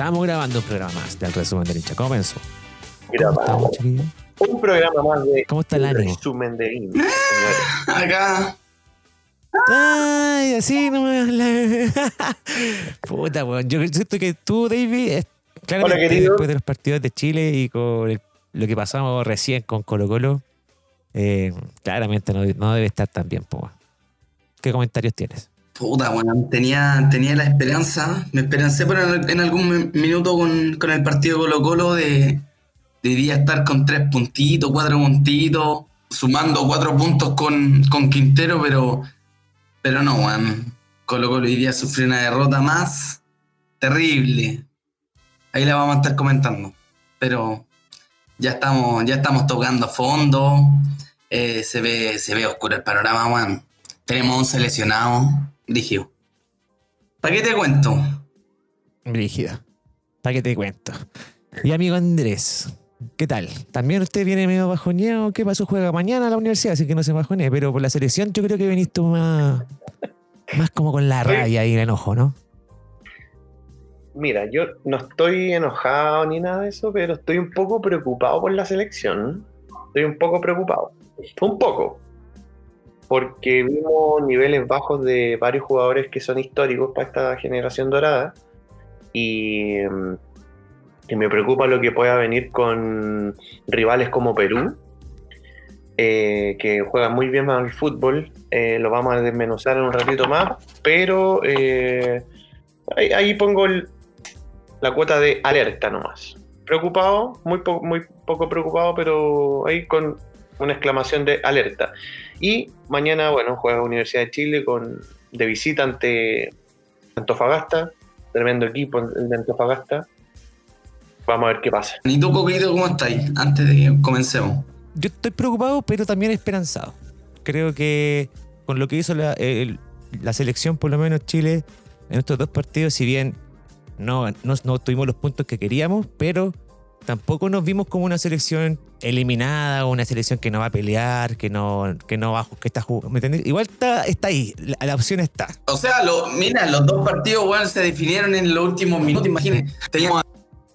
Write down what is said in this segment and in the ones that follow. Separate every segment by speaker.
Speaker 1: Estamos grabando un programa más del resumen del hincha. ¿Cómo pensó? ¿Cómo
Speaker 2: Grabamos. Un programa más de
Speaker 1: ¿Cómo está el ánimo?
Speaker 2: resumen de hincha, señores.
Speaker 3: Acá.
Speaker 1: Ay, así no me habla. Puta, weón. Yo siento que tú, David, es- claramente
Speaker 2: Hola, querido.
Speaker 1: después de los partidos de Chile y con el- lo que pasamos recién con Colo Colo, eh, claramente no, no debe estar tan bien, po. ¿Qué comentarios tienes?
Speaker 3: Puta, bueno, tenía, tenía la esperanza, me esperancé por en, algún mi- minuto con, con el partido Colo Colo de, de hoy día estar con tres puntitos, cuatro puntitos, sumando cuatro puntos con, con Quintero, pero, pero no, weón. Colo Colo hoy día sufrió una derrota más terrible. Ahí la vamos a estar comentando. Pero ya estamos, ya estamos tocando fondo. eh, se ve, se ve oscuro el panorama, weón. Tenemos un seleccionado, dije. ¿Para qué te cuento?
Speaker 1: Brígida. ¿Para qué te cuento? Y amigo Andrés, ¿qué tal? ¿También usted viene medio bajoneado? ¿Qué pasó? Juega mañana a la universidad, así que no se bajonee. Pero por la selección yo creo que venís tú más, más como con la rabia y el enojo, ¿no?
Speaker 2: Mira, yo no estoy enojado ni nada de eso, pero estoy un poco preocupado por la selección. Estoy un poco preocupado. Un poco. Porque vimos niveles bajos de varios jugadores que son históricos para esta generación dorada. Y, mm, me preocupa lo que pueda venir con rivales como Perú, eh, que juegan muy bien al fútbol. Eh, lo vamos a desmenuzar en un ratito más, pero eh, ahí, pongo la cuota de alerta nomás. Preocupado, muy, po- muy poco preocupado, pero ahí con una exclamación de alerta. Y mañana, bueno, juega Universidad de Chile con, de visita ante Antofagasta, tremendo equipo el de Antofagasta. Vamos a ver qué pasa.
Speaker 3: ¿Y tú, Coquito, cómo estáis? Antes de que comencemos.
Speaker 1: Yo estoy preocupado, pero también esperanzado. Creo que con lo que hizo la, el- la selección, por lo menos Chile, en estos dos partidos, si bien no, no, no tuvimos los puntos que queríamos, pero tampoco nos vimos como una selección eliminada o una selección que no va a pelear, que no, que no va, que está jugando. ¿Me entendés? Igual está, está ahí, la, la opción está.
Speaker 3: O sea, lo, mira, los dos partidos, weón, se definieron en los últimos minutos. Imagínate, teníamos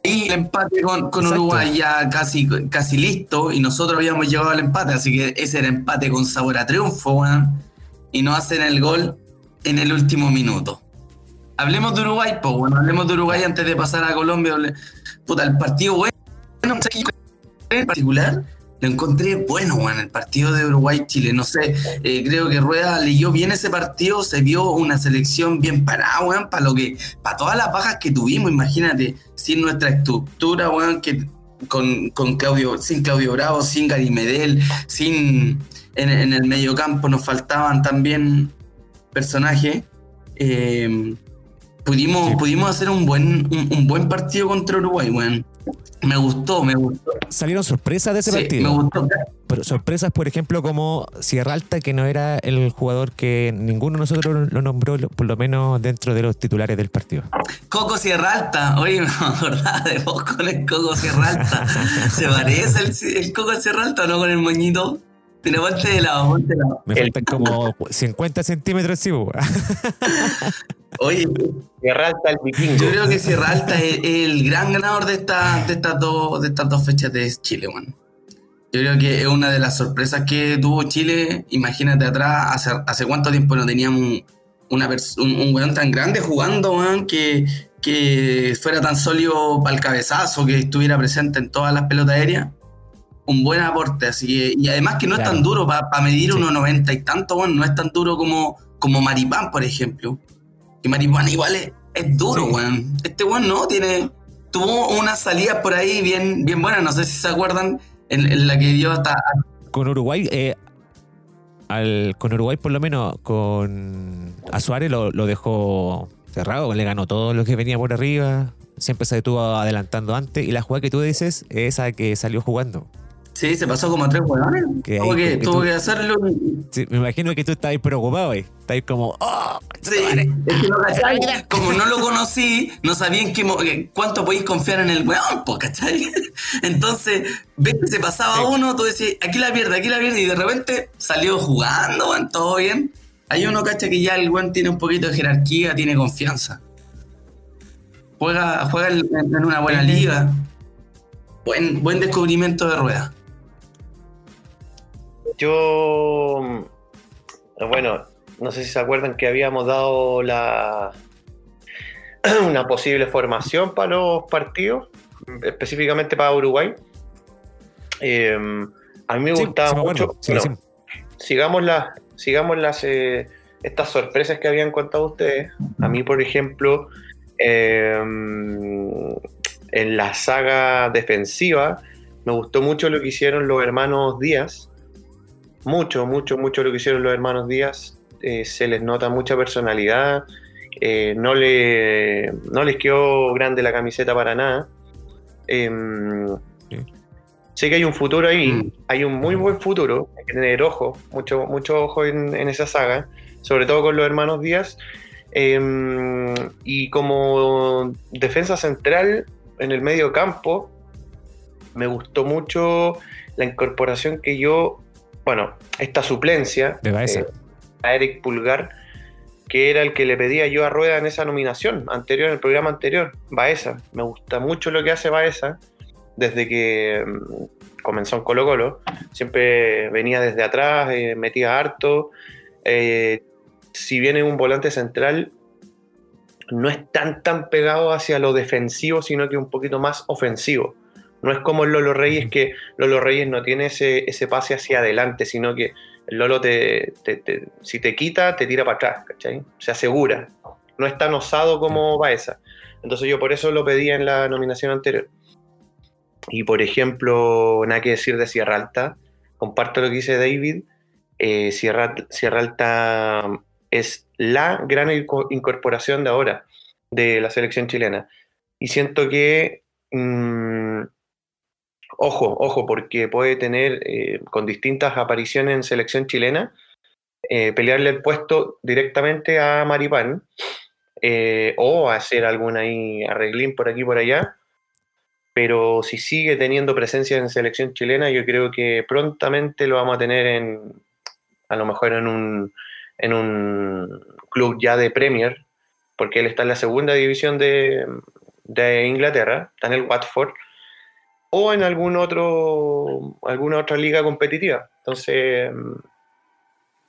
Speaker 3: ahí el empate con, con. Uruguay ya casi, casi listo y nosotros habíamos llegado al empate, así que ese era empate con sabor a triunfo. Y nos hacen el gol en el último minuto. Hablemos de Uruguay, pues, bueno, hablemos de Uruguay antes de pasar a Colombia. Puta, el partido bueno, ¿sabes qué? en particular, lo encontré bueno, weón, el partido de Uruguay-Chile. No sé, eh, creo que Rueda leyó bien ese partido, se vio una selección bien parada, weón, para lo que, para todas las bajas que tuvimos, imagínate, sin nuestra estructura, weón, que con, con Claudio, sin Claudio Bravo, sin Gary Medel, sin en, en el mediocampo nos faltaban también personajes. eh, pudimos,
Speaker 1: Sí.
Speaker 3: pudimos hacer un buen, un, un buen partido contra Uruguay, weón. Me gustó, me gustó.
Speaker 1: Salieron sorpresas de ese
Speaker 3: Sí,
Speaker 1: partido.
Speaker 3: me gustó.
Speaker 1: Pero sorpresas, por ejemplo, como Sierra Alta, que no era el jugador que ninguno de nosotros lo nombró, por lo menos dentro de los titulares del partido.
Speaker 3: Coco Sierra Alta, oye, me acordaba de vos con el Coco Sierra Alta. ¿Se parece el, el Coco Sierra Alta o no con el moñito? Mira, ponte de lado, ponte de lado.
Speaker 1: Me
Speaker 2: El-
Speaker 1: faltan como 50 centímetros, sí.
Speaker 3: Oye,
Speaker 2: Guerra alta el vikingo.
Speaker 3: yo creo que Sierra Alta es el gran ganador de, esta, de, estas, dos, de estas dos fechas de Chile, weón. Yo creo que es una de las sorpresas que tuvo Chile. Imagínate atrás, hace, hace cuánto tiempo no teníamos un, una un, un weón tan grande jugando, weón, que, que fuera tan sólido para el cabezazo, que estuviera presente en todas las pelotas aéreas. Un buen aporte, así que, y además que no es tan duro para medir
Speaker 1: Sí.
Speaker 3: unos 90 y tanto, weón, no es tan duro como, como Maripán, por ejemplo. Que Maripán igual es, es duro,
Speaker 1: Sí.
Speaker 3: weón. Este weón no, tiene, tuvo unas salidas por ahí bien, bien buenas, no sé si se acuerdan, en, en la que dio hasta
Speaker 1: Con Uruguay, eh, al, con Uruguay por lo menos, con a Suárez lo, lo dejó cerrado, le ganó todo lo que venía por arriba, siempre se detuvo adelantando antes, y la jugada que tú dices es esa que salió jugando.
Speaker 3: Sí, se pasó como a tres huevones.
Speaker 1: Que
Speaker 3: Tuvo que,
Speaker 1: que
Speaker 3: tuvo
Speaker 1: tú-
Speaker 3: que hacerlo.
Speaker 1: Sí, me imagino que tú estás ahí preocupado, eh. Estás ahí como, ¡oh!
Speaker 3: Sí, es que no cachai. Como no lo conocí, no sabía en qué eh, cuánto podéis confiar en el weón, po, ¿cachai? Entonces, ves que se pasaba
Speaker 1: Sí.
Speaker 3: uno, tú decís, aquí la pierde, aquí la pierde, y de repente salió jugando, weón, todo bien. Hay uno, cacha, que ya el weón tiene un poquito de jerarquía, tiene confianza. Juega, juega en, en una buena liga. Buen, buen descubrimiento de rueda.
Speaker 2: Yo, mm, bueno, no sé si se acuerdan que habíamos dado la una posible formación para los partidos, específicamente para Uruguay. Eh, a mí me
Speaker 1: Sí,
Speaker 2: gustaba
Speaker 1: me
Speaker 2: mucho.
Speaker 1: sí
Speaker 2: sigamos sigamos las eh, estas sorpresas que habían contado ustedes. A mí, por ejemplo, eh, en la saga defensiva, me gustó mucho lo que hicieron los hermanos Díaz. Mucho, mucho, mucho lo que hicieron los hermanos Díaz. Eh, se les nota mucha personalidad. Eh, no, le, no les quedó grande la camiseta para nada. Em,
Speaker 1: Sí.
Speaker 2: Sé que hay un futuro ahí,
Speaker 3: Mm.
Speaker 2: hay un muy buen futuro, hay que tener ojo, mucho, mucho ojo en, en esa saga, sobre todo con los hermanos Díaz. Em, y como defensa central en el medio campo, me gustó mucho la incorporación que yo, bueno, esta suplencia
Speaker 1: De
Speaker 2: eh, a Eric Pulgar, que era el que le pedía yo a Rueda en esa nominación anterior, en el programa anterior, Baeza. Me gusta mucho lo que hace Baeza desde que mm, comenzó en Colo Colo. Siempre venía desde atrás, eh, metía harto. Eh, si viene un volante central, no es tan tan pegado hacia lo defensivo, sino que un poquito más ofensivo. No es como el Lolo Reyes, que Lolo Reyes no tiene ese, ese pase hacia adelante, sino que el Lolo te, te- te- si te quita, te tira para atrás, ¿cachai? Se asegura. No es tan osado como Baeza. Entonces yo por eso lo pedía en la nominación anterior. Y por ejemplo, nada que decir de Sierra Alta. Comparto lo que dice David. Eh, Sierra, Sierra Alta es la gran inco- incorporación de ahora de la selección chilena. Y siento que, mm, ojo, ojo, porque puede tener eh, con distintas apariciones en selección chilena, eh, pelearle el puesto directamente a Maripán eh, o hacer algún ahí arreglín por aquí por allá. Pero si sigue teniendo presencia en selección chilena, yo creo que prontamente lo vamos a tener en, a lo mejor en un, en un club ya de Premier, porque él está en la segunda división de, de Inglaterra, está en el Watford, o en algún otro, alguna otra liga competitiva. Entonces, mm,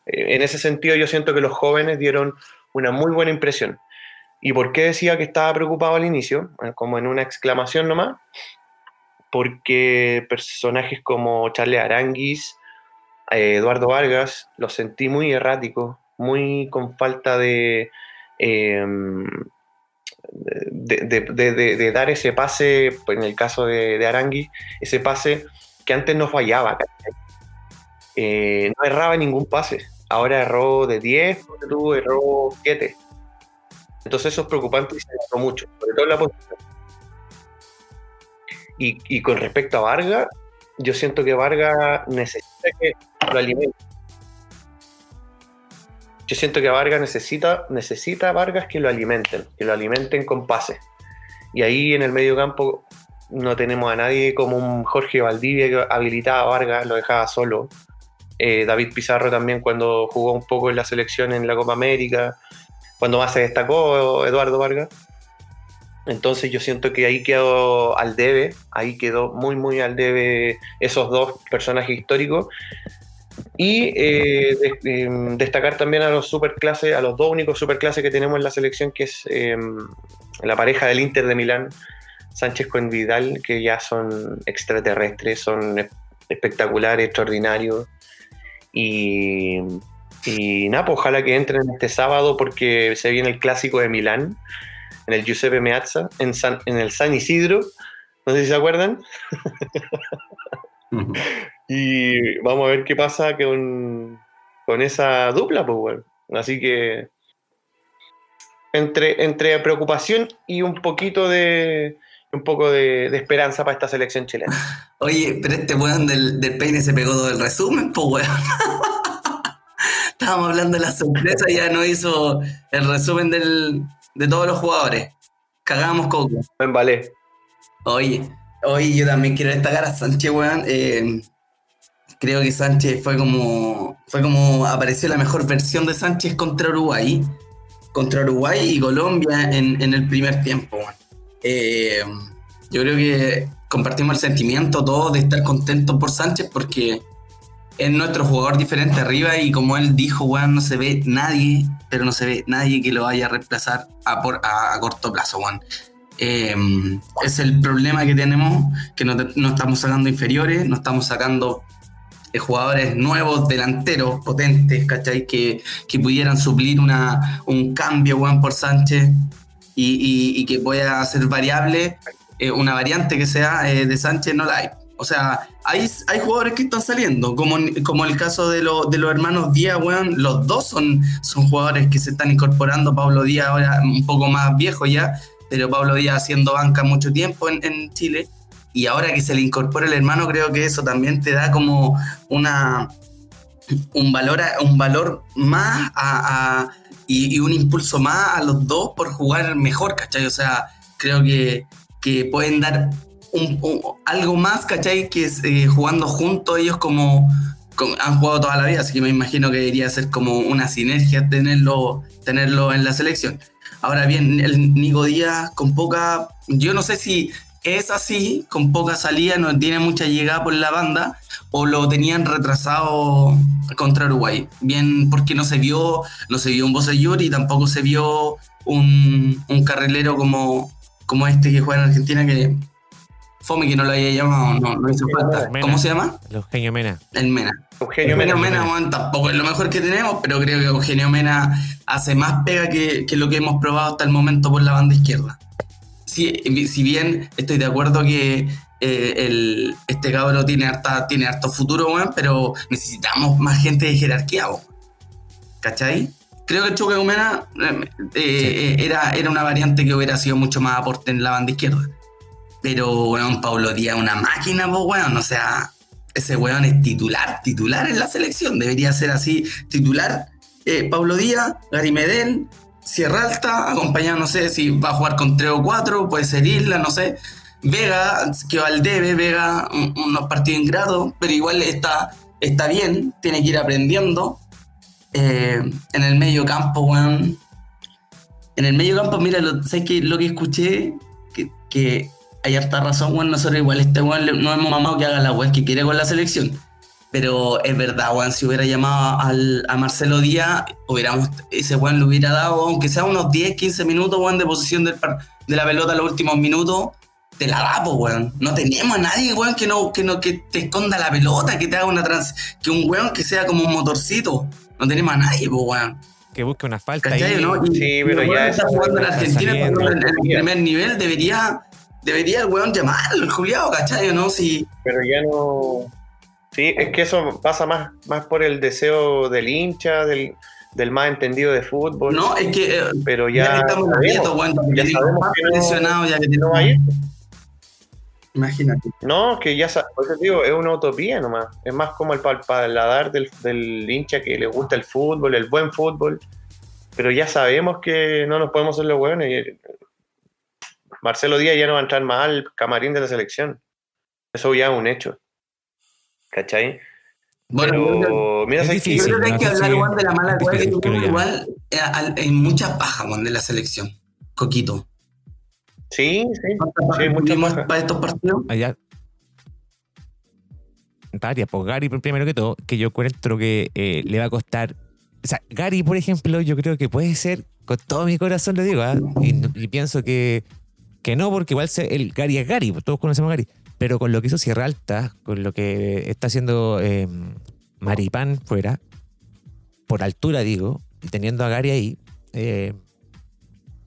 Speaker 2: en ese sentido yo siento que los jóvenes dieron una muy buena impresión. ¿Y por qué decía que estaba preocupado al inicio? Como en una exclamación nomás. Porque personajes como Charles Aranguis, eh, Eduardo Vargas, los sentí muy erráticos, muy con falta de, eh, de, dar ese pase, en el caso de, Aranguis, ese pase que antes no fallaba. Eh, no erraba ningún pase. Ahora erró de 10, ponte tú erró 7. Entonces eso es preocupante y se notó mucho, sobre todo en la posición. Y, con respecto a Vargas, yo siento que Vargas necesita que lo alimenten. Yo siento que Vargas necesita, necesita a Vargas que lo alimenten, que lo alimenten con pases. Y ahí en el medio campo no tenemos a nadie como un Jorge Valdivia que habilitaba a Vargas, lo dejaba solo. Eh, David Pizarro también cuando jugó un poco en la selección en la Copa América, cuando más se destacó Eduardo Vargas. Entonces yo siento que ahí quedó al debe, ahí quedó muy muy al debe esos dos personajes históricos. Y eh, de- destacar también a los superclases, a los dos únicos superclases que tenemos en la selección, que es eh, la pareja del Inter de Milán, Sánchez con Vidal, que ya son extraterrestres, son es- espectaculares, extraordinarios. Y, y nada, pues ojalá que entren este sábado porque se viene el clásico de Milán, en el Giuseppe Meazza, en, San- en el San Isidro, no sé si se acuerdan.
Speaker 3: Ujú.
Speaker 2: Y vamos a ver qué pasa con, con esa dupla, pues, bueno. Así que entre, entre preocupación y un poquito de un poco de, de esperanza para esta selección chilena.
Speaker 3: Oye, pero este weón del, del peine se pegó todo el resumen, pues weón. Estábamos hablando de la sorpresa y ya no hizo el resumen del, de todos los jugadores. Cagamos coco.
Speaker 2: En ballet.
Speaker 3: Oye, oye, yo también quiero destacar a Sánchez, weón. Eh, creo que Sánchez fue como. Fue como apareció la mejor versión de Sánchez contra Uruguay. Contra Uruguay y Colombia en, en el primer tiempo. Eh, yo creo que compartimos el sentimiento todos de estar contentos por Sánchez porque es nuestro jugador diferente arriba y como él dijo, weón, no se ve nadie, pero no se ve nadie que lo vaya a reemplazar a, por, a, corto plazo, weón. Eh, es el problema que tenemos, que no, no estamos sacando inferiores, no estamos sacando jugadores nuevos, delanteros, potentes, ¿cachai? Que, que pudieran suplir una, un cambio, weón, por Sánchez y, que pueda ser variable, eh, una variante que sea eh, de Sánchez no la hay. O sea, hay, hay jugadores que están saliendo, como, como el caso de, lo, de los hermanos Díaz, weón. Los dos son, son jugadores que se están incorporando. Pablo Díaz ahora un poco más viejo ya, pero Pablo Díaz haciendo banca mucho tiempo en Chile. Y ahora que se le incorpora el hermano, creo que eso también te da como una, un, valor, un valor más a, y, un impulso más a los dos por jugar mejor, ¿cachai? O sea, creo que, que pueden dar algo más, ¿cachai? Que eh, jugando juntos ellos como, como, han jugado toda la vida, así que me imagino que debería ser como una sinergia tenerlo, tenerlo en la selección. Ahora bien, el Nico Díaz con poca, yo no sé si es así, con poca salida, no tiene mucha llegada por la banda, o lo tenían retrasado contra Uruguay. Bien, porque no se vio, no se vio un Bosellur y tampoco se vio un, un carrilero como, como este que juega en Argentina que Fome que no lo haya llamado, no, no hizo falta.
Speaker 1: Mena.
Speaker 3: ¿Cómo se llama?
Speaker 1: Eugenio Mena.
Speaker 3: El Mena.
Speaker 2: Eugenio,
Speaker 3: Eugenio
Speaker 2: Mena.
Speaker 3: Mena, bueno, tampoco es lo mejor que tenemos, pero creo que Eugenio Mena hace más pega que, que lo que hemos probado hasta el momento por la banda izquierda. Si, si bien estoy de acuerdo que eh, el, este cabro tiene, harta, tiene harto futuro, bueno, pero necesitamos más gente de jerarquía. ¿cachai? Creo que el choque Mena eh, eh, era, era una variante que hubiera sido mucho más aporte en la banda izquierda. Pero, weón, Pablo Díaz una máquina, pues, weón. O sea, ese weón es titular, titular en la selección. Debería ser así, titular. Eh, Pablo Díaz, Gary Medel, Sierra Alta, acompañado, no sé si va a jugar con 3 o 4, puede ser Isla, no sé. Vega, que va al debe, Vega, un, unos partidos ingratos, pero igual está, está bien, tiene que ir aprendiendo. Eh, en el medio campo, weón. En el medio campo, mira, lo, ¿sabes qué? Lo que escuché, que, que hay harta razón, weón. Nosotros igual este weón no hemos mamado que haga la weón que quiere con la selección. Pero es verdad, weón, si hubiera llamado al, a Marcelo Díaz, hubiéramos, ese weón le hubiera dado, aunque sea unos 10, 15 minutos, weón, de posición del, de la pelota en los últimos minutos, te la da, pues, weón. No tenemos a nadie, weón, que no, que no, que te esconda la pelota, que te haga una trans, que un weón que sea como un motorcito. No tenemos a nadie, pues, weón.
Speaker 1: Que busque una falta
Speaker 3: ¿Cachai,
Speaker 1: ahí.
Speaker 3: no? Y,
Speaker 2: Sí, pero
Speaker 3: y
Speaker 2: ya
Speaker 3: está jugando en Argentina,
Speaker 1: saliendo.
Speaker 3: en el primer nivel debería, debería el weón llamarlo, el Juliado, ¿cachai? ¿No? Si,
Speaker 2: Pero ya no. Sí, es que eso pasa más, más por el deseo del hincha, del, del más entendido de fútbol.
Speaker 3: no, es que eh,
Speaker 2: pero
Speaker 3: ya,
Speaker 2: ya,
Speaker 3: que estamos quietos, weón,
Speaker 2: ya
Speaker 3: ya
Speaker 2: sabemos que no-
Speaker 3: ya que
Speaker 2: no va a ir.
Speaker 3: Imagínate.
Speaker 2: No, que ya sa- por eso te digo, es una utopía nomás. Es más como el pal- paladar del, del hincha que le gusta el fútbol, el buen fútbol. Pero ya sabemos que no nos podemos hacer los hueones. y- Marcelo Díaz ya no va a entrar más al camarín de la selección. Eso ya es un hecho. ¿Cachai?
Speaker 3: Bueno,
Speaker 2: Pero mira,
Speaker 1: es
Speaker 2: ¿sabes qué?
Speaker 3: yo
Speaker 1: difícil,
Speaker 3: creo que hay que hablar, weón, de la mala
Speaker 1: difícil que
Speaker 3: igual eh, en muchas bajas, weón, de la selección. Coquito.
Speaker 2: Sí, sí.
Speaker 3: ¿Cuántas bajas
Speaker 2: Sí,
Speaker 3: para estos partidos?
Speaker 1: Allá. Varias, pues Gary, primero que todo, que yo encuentro que eh, le va a costar. O sea, Gary, por ejemplo, yo creo que puede ser, con todo mi corazón lo digo, ¿ah? y, y pienso que, que no, porque igual se- el Gary es Gary, pues todos conocemos a Gary. Pero con lo que hizo Sierra Alta, con lo que está haciendo eh, Maripán fuera, por altura digo, y teniendo a Gary ahí, eh,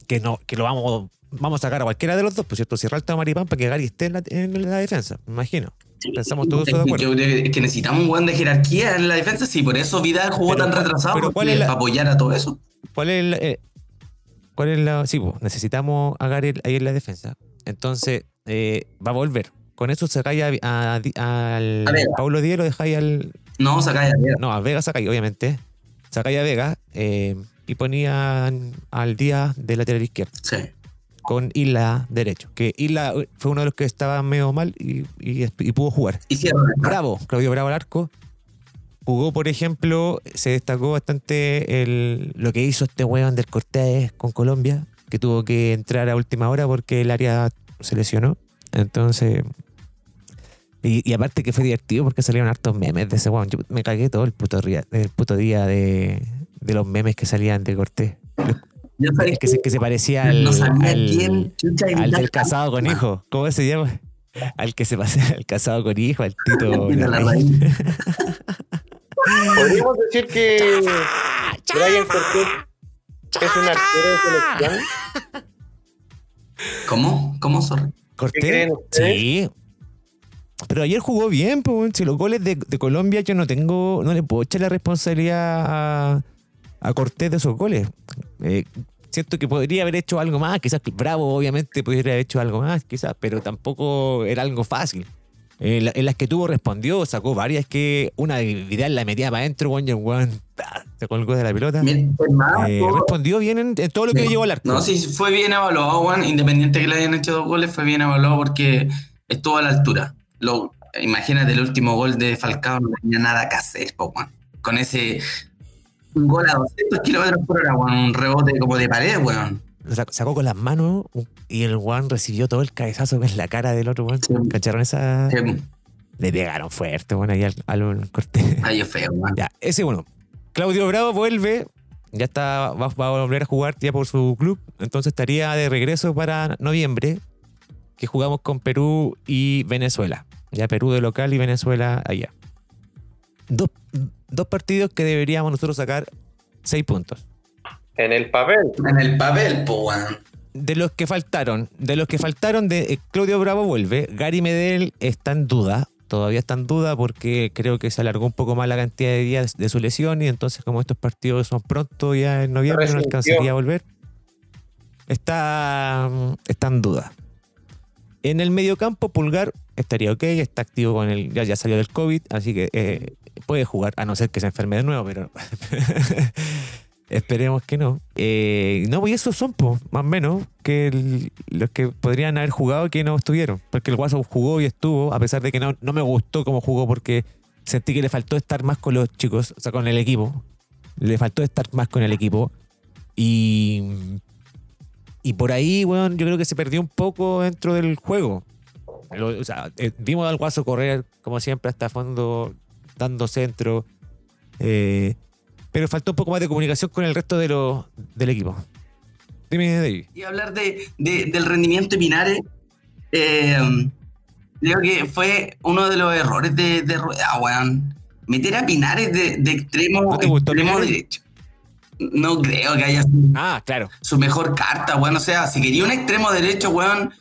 Speaker 1: que no, que lo vamos, vamos a sacar a cualquiera de los dos, por cierto, Sierra Alta o Maripán, para que Gary esté en la, en la defensa, me imagino. Pensamos todos de acuerdo.
Speaker 3: Yo creo que- que necesitamos un weón de jerarquía en la defensa, sí, por eso Vidal jugó
Speaker 1: Pero
Speaker 3: tan retrasado,
Speaker 1: pero ¿cuál es la-
Speaker 3: para apoyar a todo eso.
Speaker 1: ¿Cuál es la, eh, cuál es la sí, necesitamos a Gary ahí en la defensa. Entonces, eh, va a volver. Con eso sacáis a, a- al
Speaker 3: A Vega.
Speaker 1: Paulo Díaz, lo dejáis al.
Speaker 3: No, saca ya.
Speaker 1: No, a Vega sacáis, obviamente. Sacáis a Vega eh, y ponían al Díaz de lateral izquierdo.
Speaker 3: Sí.
Speaker 1: Con Isla derecho. Que Isla fue uno de los que estaba medio mal y, y- y pudo jugar.
Speaker 3: Y.
Speaker 1: Bravo, Claudio Bravo al arco. Jugó, por ejemplo, se destacó bastante el, lo que hizo este weón del Cortés con Colombia. que tuvo que entrar a última hora porque el área se lesionó. Entonces. Y, y aparte que fue divertido porque salieron hartos memes de ese weón. Yo me cagué todo el puto, ría- el puto día de, de los memes que salían de Cortés.
Speaker 3: Yo
Speaker 1: Que se, que se parecía al,
Speaker 3: no sabía
Speaker 1: al-
Speaker 3: quién
Speaker 1: al del casado con hijo. ¿Cómo se llama? Al que se pasea al casado con hijo, al Tito.
Speaker 2: Podríamos decir que Brian Cortés es un arquero de selección.
Speaker 3: ¿Cómo? ¿Cómo, sorry?
Speaker 1: Cortés. Sí. Pero ayer jugó bien, pues, si los goles de, de Colombia yo no tengo, no le puedo echar la responsabilidad a, a Cortés de esos goles. Eh, siento que podría haber hecho algo más, quizás Bravo obviamente podría haber hecho algo más, quizás, pero tampoco era algo fácil. Eh, la- en las que tuvo respondió, sacó varias que una de Vidal la metía para adentro, weón, ta, se colgó de la pelota.
Speaker 3: Mira, hermano,
Speaker 1: Eh, respondió bien en, en todo lo que llevó al arco.
Speaker 3: No, sí, fue bien evaluado, Juan. Independiente que le hayan hecho dos goles, fue bien evaluado porque estuvo a la altura. Lo, imagínate el último gol de Falcao, no tenía nada que hacer, po. Con ese un gol a 200 kilómetros por hora, Juan. Un rebote como de pared, weón.
Speaker 1: Sacó con las manos y el Juan recibió todo el cabezazo en la cara del otro Juan.
Speaker 3: Sí.
Speaker 1: ¿Cacharon esa? Le pegaron fuerte, bueno, ahí al, al Cortés.
Speaker 3: Ay, es feo, Juan.
Speaker 1: ya, ese uno. Claudio Bravo vuelve, ya está, va, va a volver a jugar ya por su club, entonces estaría de regreso para noviembre, que jugamos con Perú y Venezuela. Ya Perú de local y Venezuela allá. Dos, dos partidos que deberíamos nosotros sacar seis puntos.
Speaker 2: En el papel.
Speaker 3: En el papel, po, Juan.
Speaker 1: De los que faltaron, de los que faltaron, de eh, Claudio Bravo vuelve. Gary Medel está en duda, todavía está en duda porque creo que se alargó un poco más la cantidad de días de su lesión y entonces como estos partidos son pronto ya en noviembre no alcanzaría a volver. Está, mm, está en duda. En el mediocampo, Pulgar estaría ok, está activo con el. Ya, ya salió del COVID, así que eh, puede jugar, a no ser que se enferme de nuevo, pero. Esperemos que no. Eh, no, pues esos son, pues, más o menos, que los que podrían haber jugado y que no estuvieron. Porque el Guaso jugó y estuvo, a pesar de que no, no me gustó cómo jugó, porque sentí que le faltó estar más con los chicos, o sea, con el equipo. Le faltó estar más con el equipo. Y. Y por ahí, weón, yo creo que se perdió un poco dentro del juego. Lo- o sea, eh, vimos al Guaso correr, como siempre, hasta fondo, dando centro. eh, pero faltó un poco más de comunicación con el resto de los del equipo. Dime, David.
Speaker 3: Y hablar de, de- del rendimiento de Pinares, eh, creo que fue uno de los errores de, de Rueda, weón. Meter a Pinares de, extremo,
Speaker 1: ¿No te gustó
Speaker 3: extremo
Speaker 1: Pinares?
Speaker 3: derecho. No creo que haya sido
Speaker 1: Ah, claro.
Speaker 3: su mejor carta, weón. O sea, si quería un extremo derecho, weón,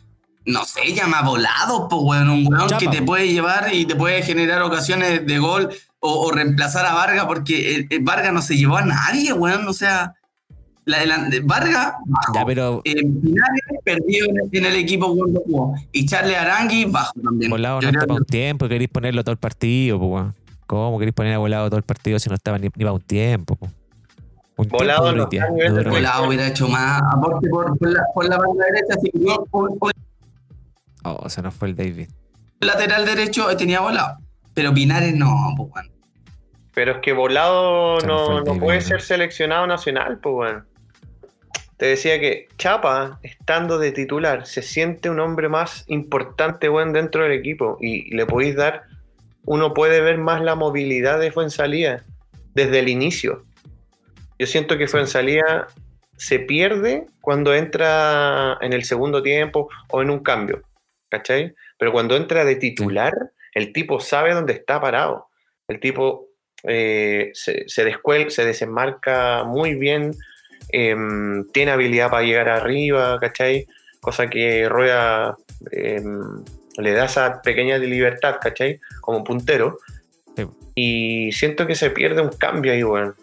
Speaker 3: no sé, llama volado, pues, weón. Un weón
Speaker 1: Chapa.
Speaker 3: que te puede llevar y te puede generar ocasiones de gol o, o reemplazar a Vargas, porque el- el Vargas no se llevó a nadie, weón. O sea, la delan- Vargas bajo.
Speaker 1: Ya, pero
Speaker 3: Eh, perdió en el, en el equipo jugó. Y Charles Arangui bajo también.
Speaker 1: volado
Speaker 3: Yo
Speaker 1: no
Speaker 3: creo
Speaker 1: está para
Speaker 3: que-
Speaker 1: un tiempo, queréis ponerlo todo el partido, pues, weón. ¿Cómo queréis poner a volado todo el partido si no estaba ni, ni para un tiempo? po? Un
Speaker 2: Volado no.
Speaker 3: Volado hubiera hecho más aporte por, por la, por la banda derecha. Si quería un, un
Speaker 1: Oh, se nos fue el David.
Speaker 3: lateral derecho, eh, tenía volado. Pero Pinares no, pues, weón.
Speaker 2: Pero es que Volado no, no
Speaker 1: David,
Speaker 2: puede
Speaker 1: ¿no?
Speaker 2: ser seleccionado nacional, pues bueno. Te decía que Chapa, estando de titular, se siente un hombre más importante, weón, dentro del equipo. Y le podéis dar, uno puede ver más la movilidad de Fuensalía desde el inicio. Yo siento que Fuensalía se pierde cuando entra en el segundo tiempo o en un cambio. ¿Cachai? Pero cuando entra de titular, el tipo sabe dónde está parado. El tipo eh, se, se, descuel- se desenmarca muy bien, em, tiene habilidad para llegar arriba, ¿cachai? Cosa que Rueda em, le da esa pequeña libertad, ¿cachai? Como puntero.
Speaker 1: Sí.
Speaker 2: Y siento que se pierde un cambio ahí, weón.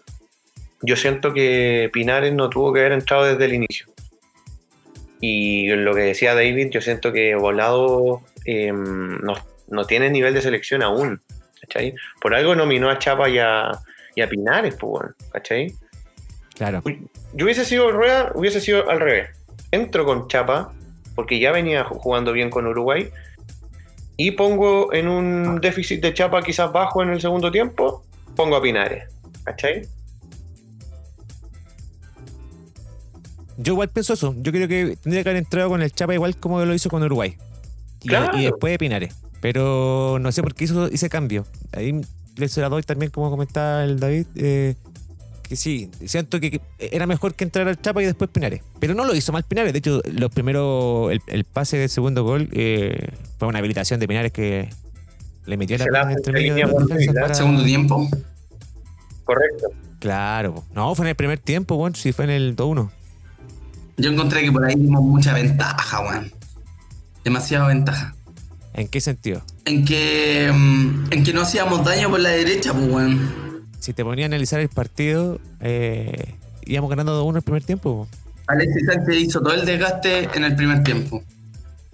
Speaker 2: Yo siento que Pinares no tuvo que haber entrado desde el inicio. Y lo que decía David, yo siento que Volado em, no, no tiene nivel de selección aún. ¿cachai? Por algo nominó a Chapa y a, y a Pinares, pues, bueno, ¿cachai?
Speaker 1: Claro.
Speaker 2: Yo hubiese sido Rueda, hubiese sido al revés. Entro con Chapa, porque ya venía ju- jugando bien con Uruguay, y pongo en un déficit de Chapa quizás bajo en el segundo tiempo, pongo a Pinares, ¿cachai?
Speaker 1: Yo igual pienso eso. Yo creo que tendría que haber entrado con el Chapa igual como lo hizo con Uruguay. Y,
Speaker 2: Claro.
Speaker 1: y después de Pinares. Pero no sé por qué hizo ese cambio. Ahí le se la doy también, como comentaba el David. eh, que sí, siento que, que era mejor que entrar al Chapa y después Pinares. Pero no lo hizo mal Pinares. De hecho, los primeros, el, el pase del segundo gol eh, fue una habilitación de Pinares que le metió la
Speaker 2: Se la
Speaker 1: entre medio de para-
Speaker 3: Segundo tiempo.
Speaker 2: Correcto.
Speaker 1: Claro. No, fue en el primer tiempo, bueno, sí, fue en el 2-1.
Speaker 3: Yo encontré que por ahí dimos mucha ventaja, weón. Demasiada ventaja.
Speaker 1: ¿En qué sentido?
Speaker 3: En que, mm, en que no hacíamos daño por la derecha, pues, weón.
Speaker 1: Si te ponía a analizar el partido, eh, íbamos ganando 2-1 el primer tiempo. po.
Speaker 3: Alexis Sánchez hizo todo el desgaste en el primer tiempo.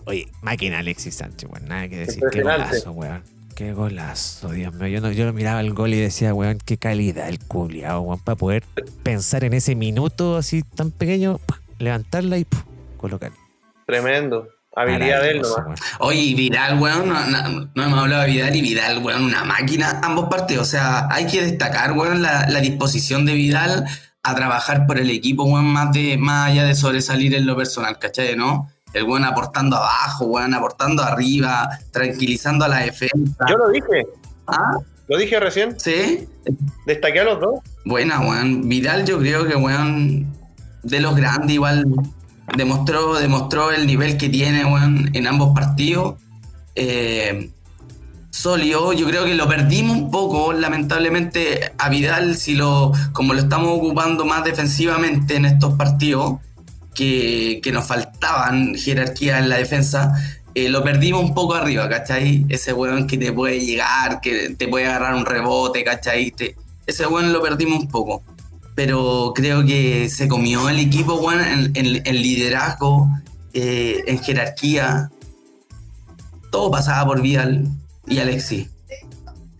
Speaker 1: Oye, máquina Alexis Sánchez, weón. Nada que decir. Qué golazo, weón. Qué golazo, Dios mío. Yo, no, yo lo miraba el gol y decía, weón, qué calidad el culiao, weón, para poder pensar en ese minuto así tan pequeño, ¡pah! Levantarla y ¡puf! colocar.
Speaker 2: Tremendo. Habilidad de él nomás.
Speaker 3: Oye, Vidal, weón, no, no- no hemos hablado de Vidal y Vidal, weón, una máquina, ambos partidos. O sea, hay que destacar, weón, la, la disposición de Vidal a trabajar por el equipo, weón, más, de, más allá de sobresalir en lo personal, ¿cachai? ¿No? El weón aportando abajo, weón, aportando arriba, tranquilizando a la defensa.
Speaker 2: Yo lo dije.
Speaker 3: ¿Ah?
Speaker 2: Lo dije recién.
Speaker 3: ¿Sí?
Speaker 2: Destaqué a los dos.
Speaker 3: Buena, weón. Vidal yo creo que, weón, de los grandes igual demostró, demostró el nivel que tiene, weón, en ambos partidos. Eh, sólido, yo creo que lo perdimos un poco, lamentablemente, a Vidal, si lo, como lo estamos ocupando más defensivamente en estos partidos, que, que nos faltaban jerarquía en la defensa, eh, lo perdimos un poco arriba, ¿cachai? Ese weón que te puede llegar, que te puede agarrar un rebote, ¿cachai? Ese weón lo perdimos un poco. Pero creo que se comió el equipo, weón, en, en- en liderazgo, eh, en jerarquía. Todo pasaba por Vidal y Alexis.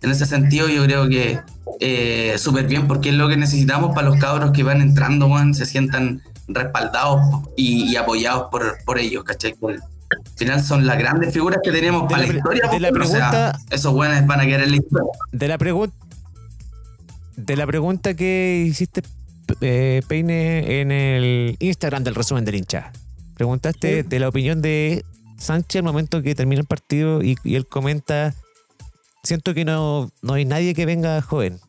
Speaker 3: En ese sentido, yo creo que eh, súper bien, porque es lo que necesitamos para los cabros que van entrando, weón, se sientan respaldados y, y apoyados por, por ellos, ¿cachai? Al final son las grandes figuras que tenemos
Speaker 1: De
Speaker 3: para
Speaker 1: la
Speaker 3: la, historia,
Speaker 1: de la
Speaker 3: weón, o sea,
Speaker 1: pregunta-
Speaker 3: esos weones van a quedar en la historia.
Speaker 1: De la pregunta. De la pregunta que hiciste, eh, Peine, en el Instagram del resumen del hincha. Preguntaste de la opinión de Sánchez al momento que termina el partido y, y él comenta: Siento que no, no hay nadie que venga joven.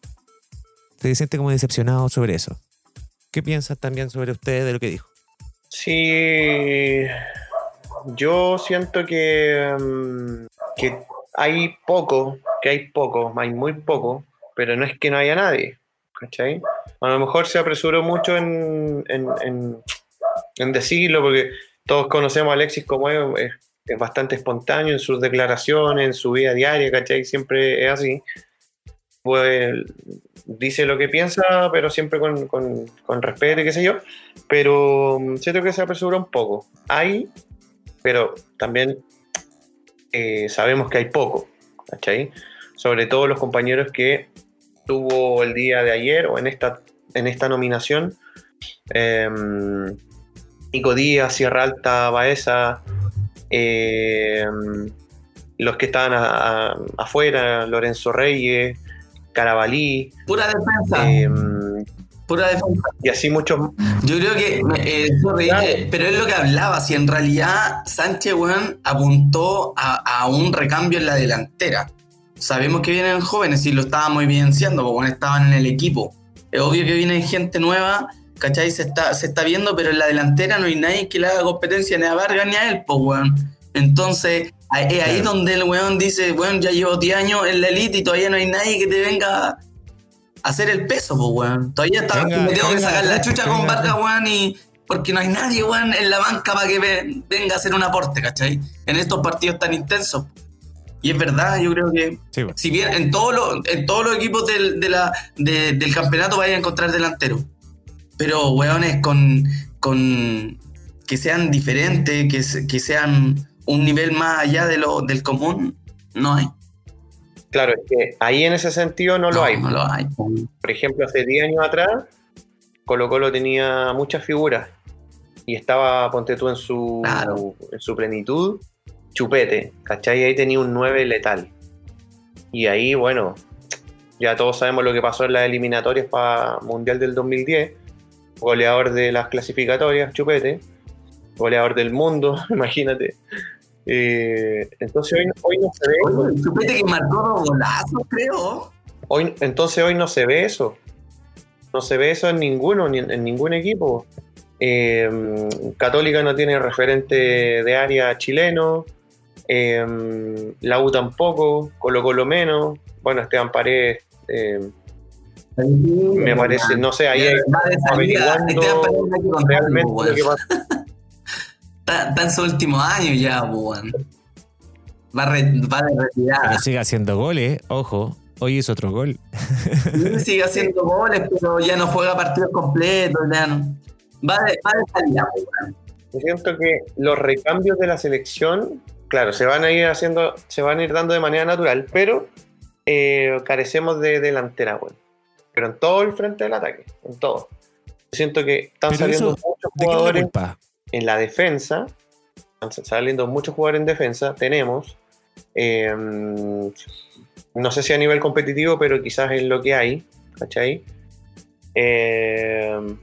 Speaker 1: Te siente como decepcionado sobre eso. ¿Qué piensas también sobre usted de lo que dijo?
Speaker 2: Sí, yo siento que, mm, que hay poco, que hay poco, hay muy poco, pero no es que no haya nadie, ¿cachai? A lo mejor se apresuró mucho en, en, en- decirlo, porque todos conocemos a Alexis como es, es, es bastante espontáneo en sus declaraciones, en su vida diaria, ¿cachai? Siempre es así. Pues dice lo que piensa, pero siempre con, con, con respeto y qué sé yo pero mm, siento que se apresuró un poco. Hay, pero también eh, sabemos que hay poco, ¿cachai? Sobre todo los compañeros que tuvo el día de ayer o en esta, en esta nominación. eh, Nico Díaz, Sierra Alta, Baeza, eh, los que estaban a- a- afuera, Lorenzo Reyes, Carabalí,
Speaker 3: Pura defensa,
Speaker 2: eh,
Speaker 3: pura defensa.
Speaker 2: y así muchos
Speaker 3: Yo creo que, eh, eh, pero es lo que hablaba, si en realidad Sánchez, weón, apuntó a, a un recambio en la delantera. Sabemos que vienen jóvenes y lo estábamos evidenciando, porque estaban en el equipo. Es obvio que viene gente nueva, ¿cachai? Se está, se está viendo, pero en la delantera no hay nadie que le haga competencia ni a Vargas ni a él, pues, weón. Entonces, ahí- es ahí
Speaker 1: Claro.
Speaker 3: donde el weón dice, weón, ya llevo 10 años en la elite y todavía no hay nadie que te venga a hacer el peso, pues, weón. Todavía está,
Speaker 1: Venga,
Speaker 3: me tengo que sacar la
Speaker 1: venga,
Speaker 3: chucha con. Vargas, weón, y porque no hay nadie, weón, en la banca para que ve- venga a hacer un aporte, ¿cachai? En estos partidos tan intensos. Y es verdad, yo creo que
Speaker 1: Sí,
Speaker 3: si bien en todos los, en todos los equipos del, de la, de- del campeonato vais a encontrar delantero. Pero, weones, con, con que sean diferentes, que, que sean un nivel más allá de lo, del común, no hay.
Speaker 2: Claro, es que ahí en ese sentido no, lo hay.
Speaker 3: No lo hay.
Speaker 2: Por ejemplo, hace 10 años atrás, Colo Colo tenía muchas figuras y estaba, ponte tú, en su,
Speaker 3: Claro.
Speaker 2: en su plenitud, chupete, ¿cachai? Ahí tenía un 9 letal. Y ahí, bueno, ya todos sabemos lo que pasó en las eliminatorias para Mundial del 2010, goleador de las clasificatorias, Chupete, goleador del mundo, imagínate. Eh, entonces hoy, hoy no se ve.
Speaker 3: Oye, Chupete que marcó dos golazos, creo.
Speaker 2: Hoy, entonces hoy no se ve eso. No se ve eso en ninguno, ni en, en ningún equipo. Eh, Católica no tiene referente de área chileno. Eh, la U tampoco. Colo Colo menos. Bueno, Esteban Paredes. eh, me parece, no sé, ahí hay-
Speaker 3: Va de salida.
Speaker 2: averiguando realmente
Speaker 3: weón.
Speaker 2: lo que pasa.
Speaker 3: Está, está en su último año ya, weón. Va, a re- va de retirada.
Speaker 1: Pero sigue haciendo goles, ojo. Hoy hizo otro gol.
Speaker 3: Sigue haciendo goles, pero ya no juega partidos completos. Ya no. Va, de, va de salida, weón.
Speaker 2: Yo siento que los recambios de la selección, claro, se van a ir haciendo, se van a ir dando de manera natural, pero eh, carecemos de delantera, bueno. Pero en todo el frente del ataque, en todo. Siento que están
Speaker 1: Pero
Speaker 2: saliendo
Speaker 1: eso,
Speaker 2: muchos
Speaker 1: ¿De qué es la
Speaker 2: jugadores en la defensa, están saliendo muchos jugadores en defensa, tenemos, eh, no sé si a nivel competitivo, pero quizás es lo que hay, ¿cachai? Eh,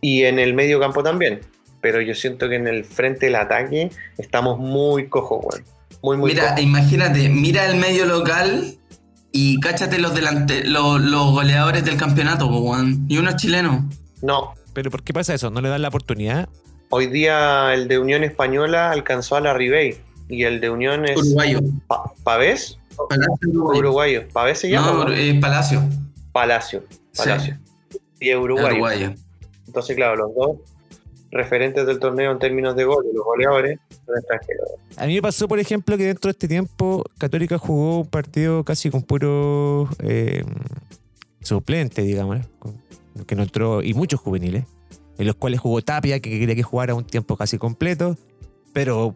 Speaker 2: y en el medio campo también, pero yo siento que en el frente del ataque estamos muy cojos, weón. Muy, muy
Speaker 3: Mira,
Speaker 2: cojos.
Speaker 3: imagínate, mira el medio local y cáchate los, delante, los, los goleadores del campeonato, weón. Y uno es chileno.
Speaker 2: No,
Speaker 1: ¿Pero por qué pasa eso? ¿No le dan la oportunidad?
Speaker 2: hoy día el de Unión Española alcanzó a la Ribey y el de Unión es
Speaker 3: Uruguayo.
Speaker 2: Pa- Pavés,
Speaker 3: Palacio Uruguayo.
Speaker 2: uruguayo. Pavés se llama.
Speaker 3: No, eh, Palacio.
Speaker 2: Palacio. Palacio. Y es uruguayo.
Speaker 3: Uruguayo.
Speaker 2: Entonces, claro, los dos referentes del torneo en términos de goles, los goleadores, son extranjeros.
Speaker 1: A mí me pasó, por ejemplo, que dentro de este tiempo Católica jugó un partido casi con puro eh, suplente, digamos, que no entró, y muchos juveniles, en los cuales jugó Tapia, que quería que jugara un tiempo casi completo, pero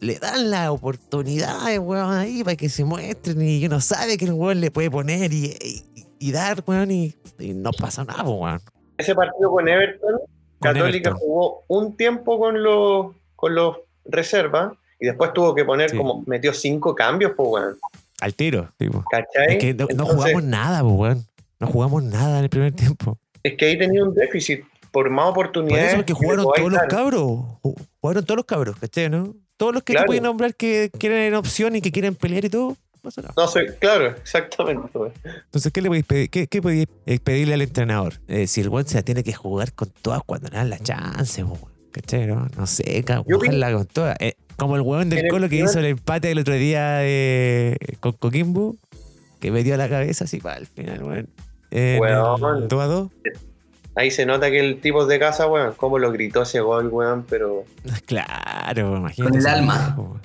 Speaker 1: le dan las oportunidades, weón, ahí para que se muestren y uno sabe que el weón le puede poner y, y- y dar, weón, y, y no pasa nada, weón.
Speaker 2: Ese partido con Everton, Católica jugó un tiempo con los, con los reservas y después tuvo que poner
Speaker 1: Sí.
Speaker 2: como, metió cinco cambios, pues, weón.
Speaker 1: Al tiro, tipo.
Speaker 2: ¿Cachai?
Speaker 1: Es que no, jugamos nada, pues, weón. No jugamos nada en el primer tiempo.
Speaker 2: es que ahí tenía un déficit por más
Speaker 1: Por
Speaker 2: oportunidades.
Speaker 1: eso porque
Speaker 2: que
Speaker 1: jugaron todos los cabros. Ju- Jugaron todos los cabros, ¿cachai? ¿no? Todos los que
Speaker 2: Claro.
Speaker 1: te pueden nombrar que quieren opción y que quieren pelear y todo. No pasa nada.
Speaker 2: No sé, claro, exactamente.
Speaker 1: Entonces, ¿qué le podéis pedir? ¿Qué, qué podéis eh, pedirle al entrenador? Eh, si el buen se la tiene que jugar con todas cuando le dan la chance, po, ¿cachai? No, no sé, jugarla con todas. Eh, como el hueón del
Speaker 2: el
Speaker 1: Colo que hizo el empate el otro día eh, con Coquimbo, que metió la cabeza así para el final, weón. 2 a 2.
Speaker 2: Ahí se nota que el tipo de casa, weón, cómo lo gritó ese gol, weón, pero
Speaker 1: Claro, imagínate.
Speaker 3: Con el alma.
Speaker 1: weón.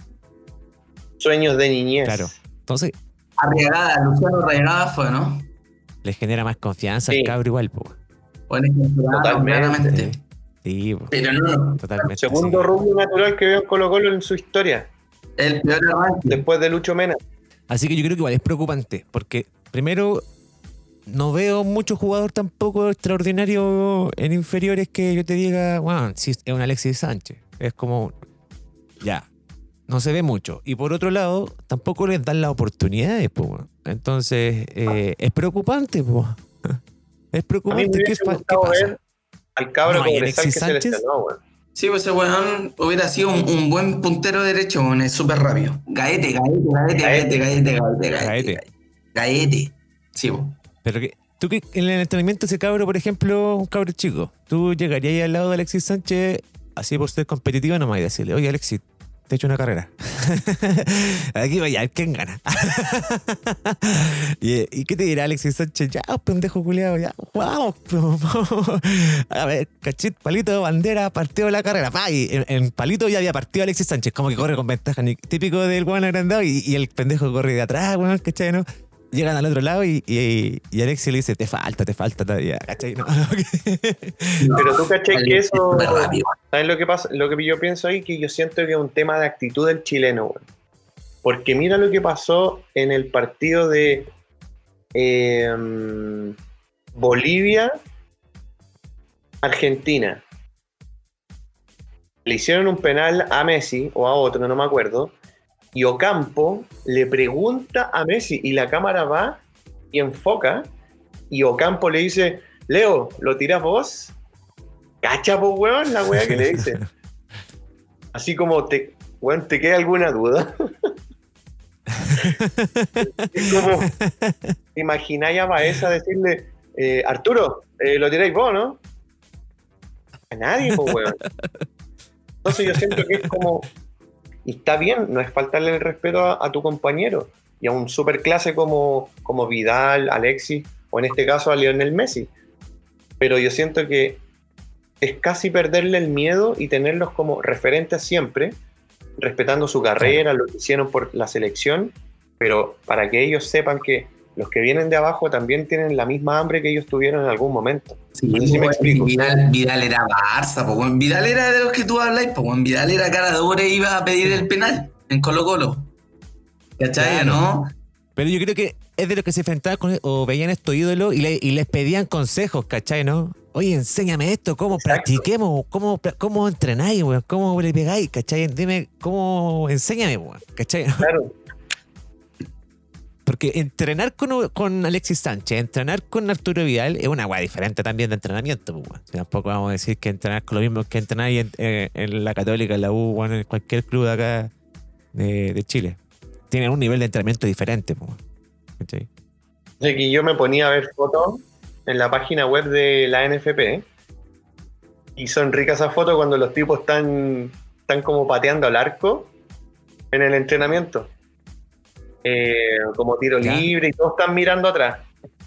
Speaker 2: sueños de niñez.
Speaker 1: Claro. Entonces,
Speaker 3: Arriagada, Luciano Arriagada fue, ¿no?
Speaker 1: les genera más confianza
Speaker 2: Sí.
Speaker 1: al cabro igual, po.
Speaker 2: Totalmente.
Speaker 1: Sí, po,
Speaker 3: Pero no,
Speaker 1: totalmente.
Speaker 2: Segundo
Speaker 1: sí.
Speaker 2: rubio natural que veo en Colo Colo en su historia,
Speaker 3: el peor arranque.
Speaker 2: después de Lucho Mena.
Speaker 1: Así que yo creo que igual es preocupante, porque primero no veo mucho jugador tampoco extraordinario en inferiores que yo te diga, bueno, si es un Alexis Sánchez. Es como, ya, no se ve mucho. Y por otro lado, tampoco les dan las oportunidades, pues. weón. Entonces, eh, es preocupante, pues. Es preocupante. ¿Qué,
Speaker 2: hubiese
Speaker 1: fa- qué
Speaker 2: gustado
Speaker 1: pasa?
Speaker 2: ver al cabro
Speaker 1: No, ¿y
Speaker 2: Cobresal que
Speaker 1: Alexis
Speaker 2: se
Speaker 1: Sánchez?
Speaker 2: lesionó, weón.
Speaker 3: Sí, pues ese weón hubiera sido un, un buen puntero derecho, weón, es súper rápido. Gaete, gaete, gaete, gaete, gaete, gaete, gaete.
Speaker 1: Gaete.
Speaker 3: Sí, po.
Speaker 1: Pero que, tú que en el entrenamiento ese cabro, por ejemplo, un cabro chico, tú llegarías ahí al lado de Alexis Sánchez, así por ser competitivo nomás, y decirle, oye Alexis, te he hecho una carrera. Aquí vaya, ¿quién gana? ¿Y, ¿Y qué te dirá Alexis Sánchez? Ya, pendejo culiado, ya, po, vamos. A ver, cachit, palito, bandera, partido de la carrera. Pa, y en, palito ya había partido Alexis Sánchez, como que corre con ventaja, típico del weón agrandado, y, el pendejo corre de atrás, weón, ¿cachai? ¿no? Llegan al otro lado y, y, y Alexis le dice, te falta, te falta todavía, ¿cachai? No,
Speaker 2: Pero tú cachai que eso. ¿sabes lo que pasa? Lo que yo pienso ahí, que yo siento que es un tema de actitud del chileno, weón. Porque mira lo que pasó en el partido de eh, Bolivia, Argentina. Le hicieron un penal a Messi o a otro, no me acuerdo. Y Ocampo le pregunta a Messi y la cámara va y enfoca. Y Ocampo le dice, Leo, ¿lo tirás vos? Cacha, pues, weón, la weá que le dice. Así como te, weón, ¿te queda alguna duda? es como, ¿te imagináis a Baeza decirle, eh, Arturo, eh, lo tiráis vos, ¿no? A nadie, pues, weón. Entonces yo siento que es como, y está bien, no es faltarle el respeto a, a tu compañero y a un superclase como, como Vidal, Alexis o en este caso a Lionel Messi. Pero yo siento que es casi perderle el miedo y tenerlos como referentes siempre, respetando su carrera, lo que hicieron por la selección, pero para que ellos sepan que los que vienen de abajo también tienen la misma hambre que ellos tuvieron en algún momento.
Speaker 3: Sí,
Speaker 2: no sé si me
Speaker 3: pues,
Speaker 2: explico.
Speaker 3: Vidal, Vidal era Barça, po, weón. Vidal era de los que tú habláis, po, weón. Vidal era cara de obra e iba a pedir el penal en Colo Colo. ¿Cachai,
Speaker 1: Claro.
Speaker 3: no?
Speaker 1: Pero yo creo que es de los que se enfrentaban con, o veían estos ídolos y, le- y les pedían consejos, ¿cachai? ¿No? Oye, enséñame esto, cómo
Speaker 2: Exacto.
Speaker 1: practiquemos, cómo, cómo entrenáis, weón, cómo le pegáis, ¿cachai? Dime, cómo, enséñame, weón, ¿cachai?
Speaker 2: Claro,
Speaker 1: Porque entrenar con, con Alexis Sánchez, entrenar con Arturo Vidal es una weá diferente también de entrenamiento, pues, Tampoco vamos a decir que entrenar con lo mismo que entrenar en, eh, en la Católica, en la U, weón, en cualquier club de acá de, Chile. Tienen un nivel de entrenamiento diferente, pues.
Speaker 2: Así que yo me ponía a ver fotos en la página web de la NFP y son ricas esas fotos cuando los tipos están, están como pateando al arco en el entrenamiento. Eh, como tiro
Speaker 1: Ya.
Speaker 2: libre y todos están mirando atrás.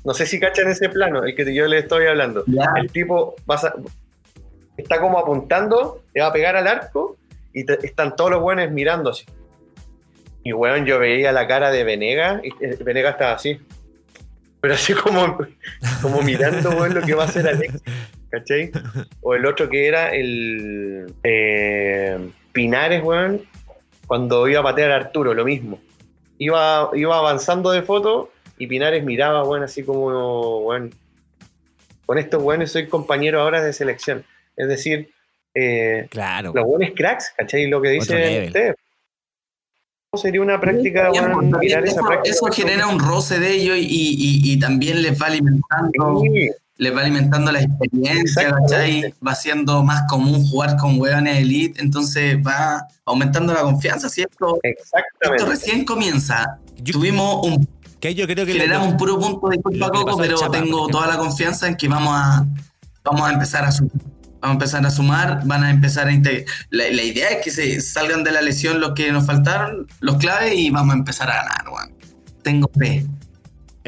Speaker 2: No sé si cachan ese plano, el que yo les estoy hablando.
Speaker 3: Ya.
Speaker 2: El tipo está como apuntando, le va a pegar al arco y te- están todos los buenos mirando así. Y weón, yo veía la cara de Venega y eh, Venega estaba así. Pero así como, como mirando, weón, lo que va a hacer Alex. ¿Cachai? O el otro que era el eh, Pinares, weón, cuando iba a patear a Arturo, lo mismo. Iba, iba avanzando de foto y Pinares miraba, weón, así como, weón, con estos weones soy compañero ahora de selección. Es decir, eh,
Speaker 1: Claro.
Speaker 2: los buenos cracks, ¿cachai? Lo que dice usted. Sería una práctica, mirar
Speaker 3: eso,
Speaker 2: esa práctica.
Speaker 3: eso genera un roce de ellos y, y- y también les va alimentando,
Speaker 2: Sí,
Speaker 3: les va alimentando la experiencia. ¿cachai? Va siendo más común jugar con hueones elite, entonces va aumentando la confianza, ¿cierto? Esto
Speaker 2: exactamente.
Speaker 3: recién comienza.
Speaker 1: Yo-
Speaker 3: Tuvimos un
Speaker 1: que yo creo que
Speaker 3: generamos
Speaker 1: lo-
Speaker 3: un puro punto de culpa Coco, pero
Speaker 1: Chapa,
Speaker 3: tengo
Speaker 1: ejemplo.
Speaker 3: toda la confianza en que vamos a vamos a empezar a sumar. Vamos a empezar a sumar, van a empezar a integrar. La, la idea es que se salgan de la lesión los que nos faltaron, los claves, y vamos a empezar a ganar, weón. Tengo fe.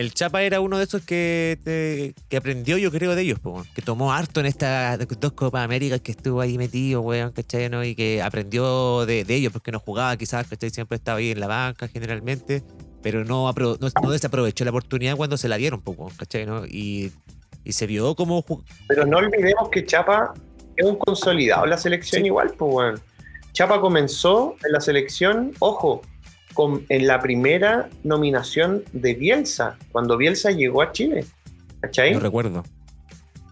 Speaker 1: El Chapa era uno de esos que, te- que aprendió, yo creo, de ellos, po, que tomó harto en estas dos Copas Américas que estuvo ahí metido, weón, ¿cachai? ¿no? Y que aprendió de, de ellos, porque no jugaba quizás, ¿cachai? Siempre estaba ahí en la banca generalmente, pero no, apro- no, no desaprovechó la oportunidad cuando se la dieron, po, ¿cachai? ¿no? Y, y se vio como...
Speaker 2: Pero no olvidemos que Chapa es un consolidado en la selección
Speaker 1: Sí.
Speaker 2: igual, pues, weón. Chapa comenzó en la selección, ojo, con, en la primera nominación de Bielsa, cuando Bielsa llegó a Chile. ¿Cachai?
Speaker 1: No recuerdo.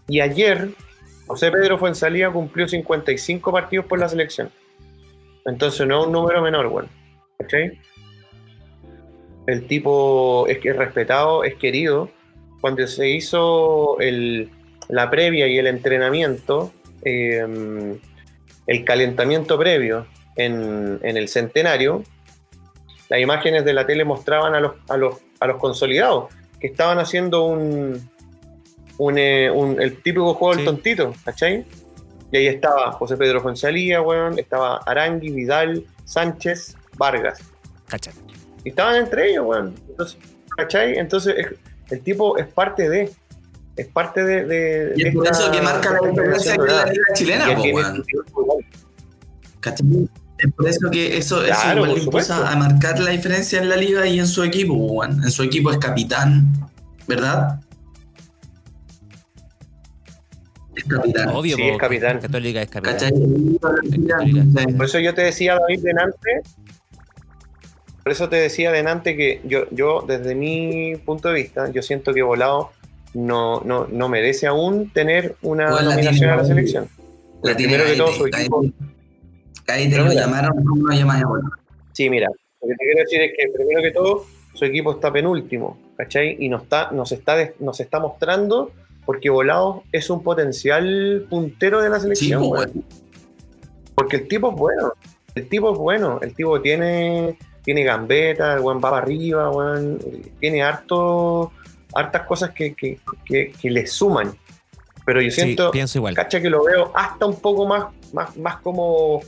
Speaker 2: Y ayer, José Pedro Fuensalía cumplió 55 partidos por la selección. Entonces no es un número menor, weón. ¿Cachai? El tipo es que es respetado, es querido. Cuando se hizo el- la previa y el entrenamiento, eh, el calentamiento previo en, en el centenario, las imágenes de la tele mostraban a los, a los, a los consolidados que estaban haciendo un, un, eh, un- el típico juego del
Speaker 1: Sí.
Speaker 2: tontito, ¿cachai? Y ahí estaba José Pedro Fonsalía, weón, estaba Arangui, Vidal, Sánchez, Vargas.
Speaker 1: ¿Cachai?
Speaker 2: Y estaban entre ellos, weón. Entonces, ¿cachai? Entonces es- el tipo es parte de. Es parte de. de-
Speaker 3: Y
Speaker 2: de
Speaker 3: es por
Speaker 2: esta-
Speaker 3: eso que marca la
Speaker 2: de
Speaker 3: diferencia con la liga chilena, po,
Speaker 2: tiene
Speaker 3: weón.
Speaker 2: su nivel igual.
Speaker 3: ¿Cachai? Es por eso que eso, eso
Speaker 2: Claro,
Speaker 3: le impulsa a marcar la diferencia en la liga y en su equipo. En su equipo es capitán, ¿verdad? Es capitán.
Speaker 1: Obvio,
Speaker 2: Sí, es capitán.
Speaker 1: Católica es capitán.
Speaker 3: ¿Cachai?
Speaker 2: Por eso yo te decía, David, denante. Por eso te decía denante que yo, yo, desde mi punto de vista, yo siento que Volado no, no, no merece aún tener una nominación
Speaker 3: tiene
Speaker 2: a la selección.
Speaker 3: La tiene
Speaker 2: Primero que todo, su equipo. Pero
Speaker 3: lo
Speaker 2: mira.
Speaker 3: llamaron ahora.
Speaker 2: Sí, mira, lo que te quiero decir es que primero que todo, su equipo está penúltimo, ¿cachai? Y nos está, nos está, nos está mostrando porque Volados es un potencial puntero de la
Speaker 3: Sí,
Speaker 2: selección,
Speaker 3: pues.
Speaker 2: Porque el tipo es bueno. El tipo es bueno. El tipo tiene, tiene gambeta, el weón va para arriba. Tiene harto, hartas cosas que, que, que, que le suman. Pero yo
Speaker 1: Sí,
Speaker 2: siento,
Speaker 1: pienso igual.
Speaker 2: cacha que lo veo hasta un poco más, más, más como,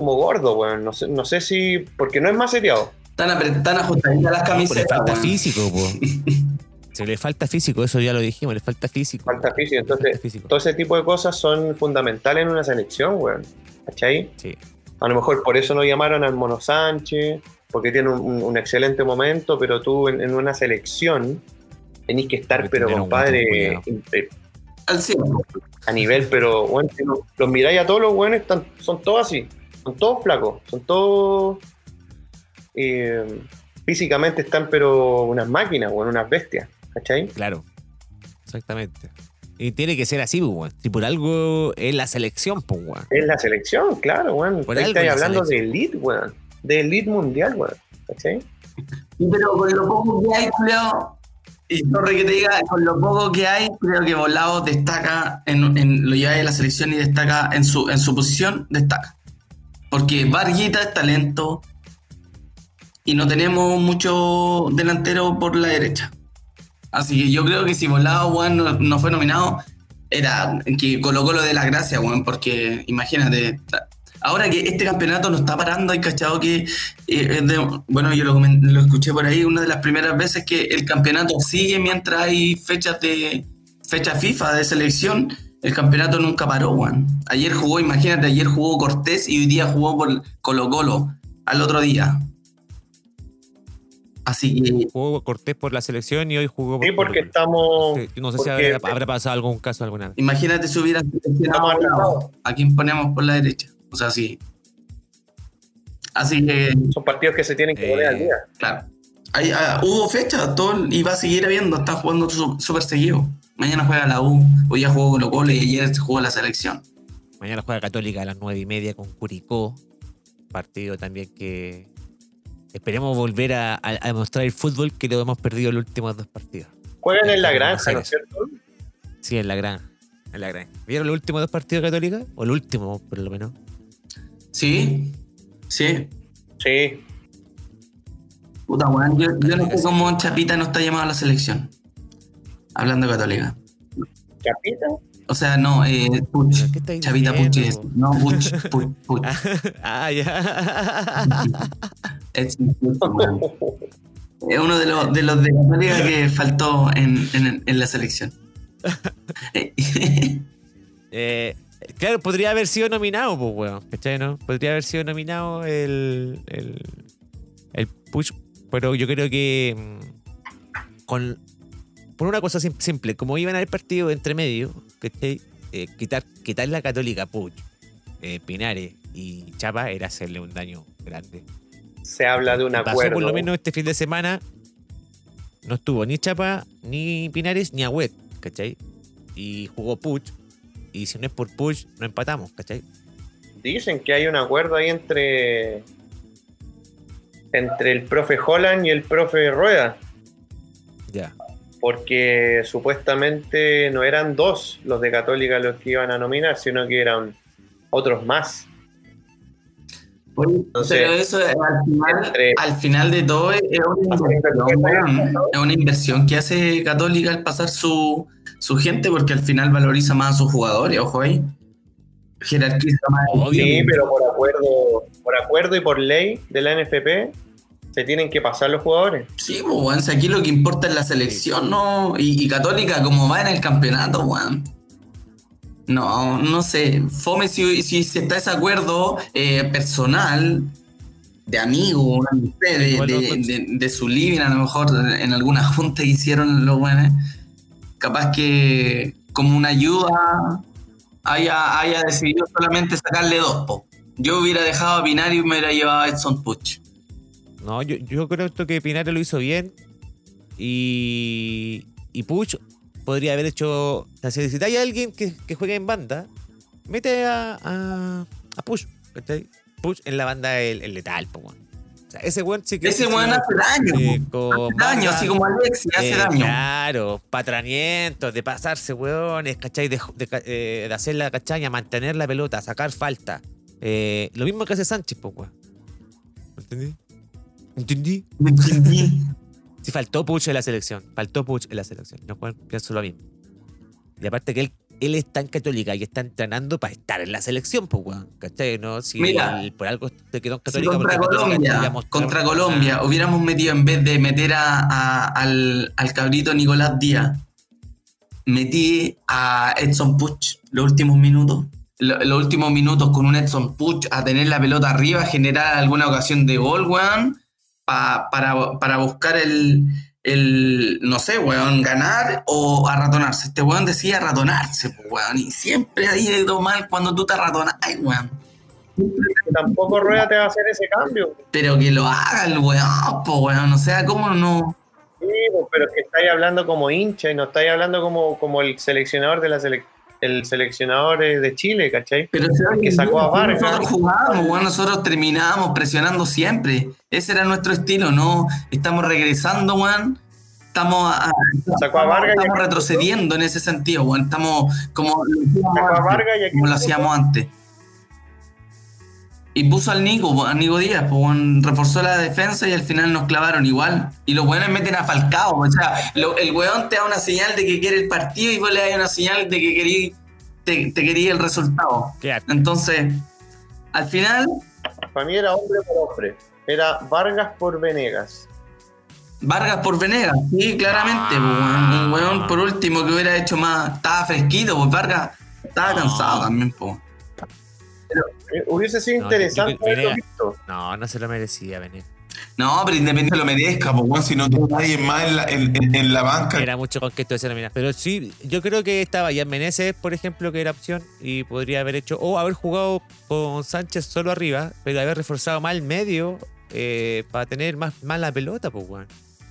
Speaker 2: como gordo, weón. No sé, no sé si. Porque no es más seriado.
Speaker 3: Tan ajustaditas las
Speaker 1: pues le
Speaker 3: camisetas.
Speaker 1: falta físico, po. Se le falta físico, eso ya lo dijimos, le falta físico.
Speaker 2: Falta físico.
Speaker 1: Falta
Speaker 2: Entonces,
Speaker 1: físico.
Speaker 2: todo ese tipo de cosas son fundamentales en una selección, weón. ¿Cachai?
Speaker 1: Sí.
Speaker 2: A lo mejor por eso no llamaron al Mono Sánchez, porque tiene un, excelente momento, pero tú en, en una selección tenés que estar, pero compadre,
Speaker 1: guatón
Speaker 2: eh,
Speaker 3: Al 100.
Speaker 2: a nivel, pero bueno, los miráis a todos los buenos, están, son todos así, son todos flacos, son todos eh, físicamente están, pero unas máquinas, bueno, unas bestias, ¿cachai?
Speaker 1: Claro. Exactamente. Y tiene que ser así, pues, weón. Si por algo es la selección, pues, weón.
Speaker 2: Es la selección, claro, weón.
Speaker 1: Por
Speaker 2: Ahí
Speaker 1: algo
Speaker 2: estáis
Speaker 1: es la
Speaker 2: hablando de elite, weón. De elite mundial, weón. ¿Cachai?
Speaker 3: Sí, Pero con lo poco que hay, creo, y sorry que te diga, con lo poco que hay, creo que Volado destaca, en, en- lo lleva de la selección y destaca en su, en su posición, destaca. Porque Varguita es talento y no tenemos mucho delantero por la derecha. Así que yo creo que si Volado, weón, no, fue nominado, era que colocó lo de la gracia, weón, porque imagínate, ahora que este campeonato no está parando, hay cachado que, eh, de- bueno, yo lo, lo escuché por ahí, una de las primeras veces que el campeonato sigue mientras hay fechas de fecha FIFA de selección, el campeonato nunca paró, weón. Ayer jugó, imagínate, ayer jugó Cortés y hoy día jugó por Colo Colo, al otro día. Así que
Speaker 1: Jugó Cortés por la selección y hoy jugó por
Speaker 2: Sí, porque estamos.
Speaker 1: No sé si
Speaker 2: porque-
Speaker 1: habrá, habrá pasado algún caso alguna vez.
Speaker 3: Imagínate si hubiera a un lado.
Speaker 2: atrasados.
Speaker 3: ¿A quién ponemos por la derecha? O sea, sí. Así que,
Speaker 2: Son partidos que se tienen que poner
Speaker 1: Eh,
Speaker 2: al día.
Speaker 3: claro. Hay- ah, hubo fecha, todo y va a seguir habiendo. Están jugando su- súper seguido. Mañana juega la U, hoy ya jugó Colo Colo y ayer jugó la selección.
Speaker 1: Mañana juega Católica a las nueve y media con Curicó. Partido también que esperemos volver a, a- a mostrar el fútbol que lo hemos perdido los últimos dos partidos.
Speaker 2: Juegan en la
Speaker 1: Vamos a
Speaker 2: granja, ¿no es cierto?
Speaker 1: Sí, en la gran. En la gran. ¿Vieron los últimos dos partidos de Católica? O el último, por lo menos.
Speaker 3: ¿Sí? Sí.
Speaker 2: Sí.
Speaker 3: Puta, weón. Yo, yo no sé cómo Chapita no está llamado a la selección. Hablando de Católica.
Speaker 2: ¿Chapita?
Speaker 3: O sea, no, eh, Puch.
Speaker 1: ¿Pero qué estáis
Speaker 3: Chavita Puch es. No, Puch, Puch, Puch.
Speaker 1: ah, ya.
Speaker 3: Es, uno de los de, los de Católica que faltó en, en- en la selección.
Speaker 1: Eh, claro, podría haber sido nominado, pues, weón. ¿Cachai, no? Podría haber sido nominado el, el, el Push, pero yo creo que mm, con por una cosa sim- simple, como iban a haber partido entre medio, ¿cachai? Eh, quitar, quitar la católica Puch, eh, Pinares y Chapa era hacerle un daño grande.
Speaker 2: Se habla de un
Speaker 1: Pasó
Speaker 2: acuerdo.
Speaker 1: por lo menos este fin de semana. No estuvo ni Chapa, ni Pinares, ni Agüet, ¿cachai? Y jugó Puch. Y si no es por Puch, no empatamos, ¿cachai?
Speaker 2: Dicen que hay un acuerdo ahí entre. Entre el profe Holland y el profe Rueda.
Speaker 1: Ya.
Speaker 2: Porque supuestamente no eran dos los de Católica los que iban a nominar, sino que eran otros más.
Speaker 3: Oye,
Speaker 2: Entonces,
Speaker 3: pero eso al final,
Speaker 2: entre-
Speaker 3: al final de todo es es una inversión, weón. Es una inversión que hace Católica al pasar su, su gente porque al final valoriza más a sus jugadores, ojo ahí. Jerarquiza más.
Speaker 2: Sí, pero por acuerdo, por acuerdo y por ley de la NFP se tienen que pasar los jugadores.
Speaker 3: Sí, pues, weón, si aquí lo que importa es la selección, ¿no? Y, y Católica, como va en el campeonato, weón. No, no sé. Fome si, si se está ese acuerdo eh, personal, de amigo, amistad, de, de-
Speaker 1: encuentro.
Speaker 3: de- de su living, a lo mejor en alguna junta que hicieron los buenos. Capaz que como una ayuda haya, haya decidido solamente sacarle dos, po. Yo hubiera dejado a Pinario y me hubiera llevado a Edson Puch.
Speaker 1: No, yo, yo creo que Pinares lo hizo bien. Y. Y Puch podría haber hecho. O sea, si necesitáis a alguien que, que juegue en banda, mete a. a, a Puch. ¿cachai? Puch en la banda el, el letal, po, weón. O sea, ese weón sí que.
Speaker 3: Ese weón hace daño.
Speaker 1: eh,
Speaker 3: po. Hace daño, así como Alexi, hace
Speaker 1: eh,
Speaker 3: daño.
Speaker 1: Claro, patrañamientos, de pasarse, weones, ¿cachai? De, de, eh, de hacer la cachaña, mantener la pelota, sacar falta. Eh, lo mismo que hace Sánchez, pues, weón. ¿Entendí? ¿Entendí?
Speaker 3: ¿Me entendí?
Speaker 1: Sí, faltó Puch en la selección. Faltó Puch en la selección. No, pienso lo mismo. Y aparte que él, él está en Católica y está entrenando para estar en la selección, pues, weón. ¿Cachai? No, si
Speaker 3: Mira,
Speaker 1: él por algo te quedó en
Speaker 3: Si
Speaker 1: Católica.
Speaker 3: contra
Speaker 1: Católica te
Speaker 3: Colombia, contra
Speaker 1: una-
Speaker 3: Colombia, hubiéramos metido en vez de meter a, a- al, al cabrito Nicolás Díaz, metí a Edson Puch los últimos minutos. Lo- Los últimos minutos con un Edson Puch a tener la pelota arriba, generar alguna ocasión de gol, weón, pa- para, para buscar el, el, no sé, weón, ganar o arratonarse. Este weón decía arratonarse, pues, weón, y siempre ha ido mal cuando tú te arratonas, ay, weón.
Speaker 2: Tampoco Rueda te va a hacer ese cambio.
Speaker 3: Pero que lo haga el weón, po weón. O sea, ¿cómo no?
Speaker 2: Sí, pues, pero es que estáis hablando como hincha y no estáis hablando como, como el seleccionador de la sele- el seleccionador de Chile, ¿cachai?
Speaker 3: Pero
Speaker 2: Que sacó a Vargas.
Speaker 3: Nosotros jugábamos, weón. Nosotros terminábamos presionando siempre. Ese era nuestro estilo, ¿no? Estamos regresando, weón. Estamos, a-
Speaker 2: Sacó a Vargas y
Speaker 3: estamos
Speaker 2: a-
Speaker 3: retrocediendo en ese sentido, weón. Estamos como lo hacíamos antes.
Speaker 2: Y
Speaker 3: puso al Nico, a Nico Díaz, pues, reforzó la defensa y al final nos clavaron igual. Y los weones meten a Falcao, o sea, lo- el weón te da una señal de que quiere el partido y vos le das una señal de que querí, te, te quería el resultado. Entonces, al final,
Speaker 2: Para mí era hombre por hombre. Era Vargas por Venegas.
Speaker 3: Vargas por Venegas, sí, claramente, pues, un weón por último que hubiera hecho más, estaba fresquito, pues Vargas estaba cansado también, pues.
Speaker 2: Eh, hubiese sido
Speaker 1: No,
Speaker 2: interesante
Speaker 1: yo- yo-
Speaker 2: haberlo
Speaker 1: Venegas.
Speaker 2: visto.
Speaker 1: No, no se lo merecía venir.
Speaker 3: No, pero independiente
Speaker 4: lo merezca, pues, weón, si no tiene nadie más en la, en, en- en la banca.
Speaker 1: Era mucho con que esto de. Pero sí, yo creo que estaba ya Meneses, por ejemplo, que era opción y podría haber hecho, o haber jugado con Sánchez solo arriba, pero haber reforzado más el medio eh, para tener más, más la pelota, pues, weón.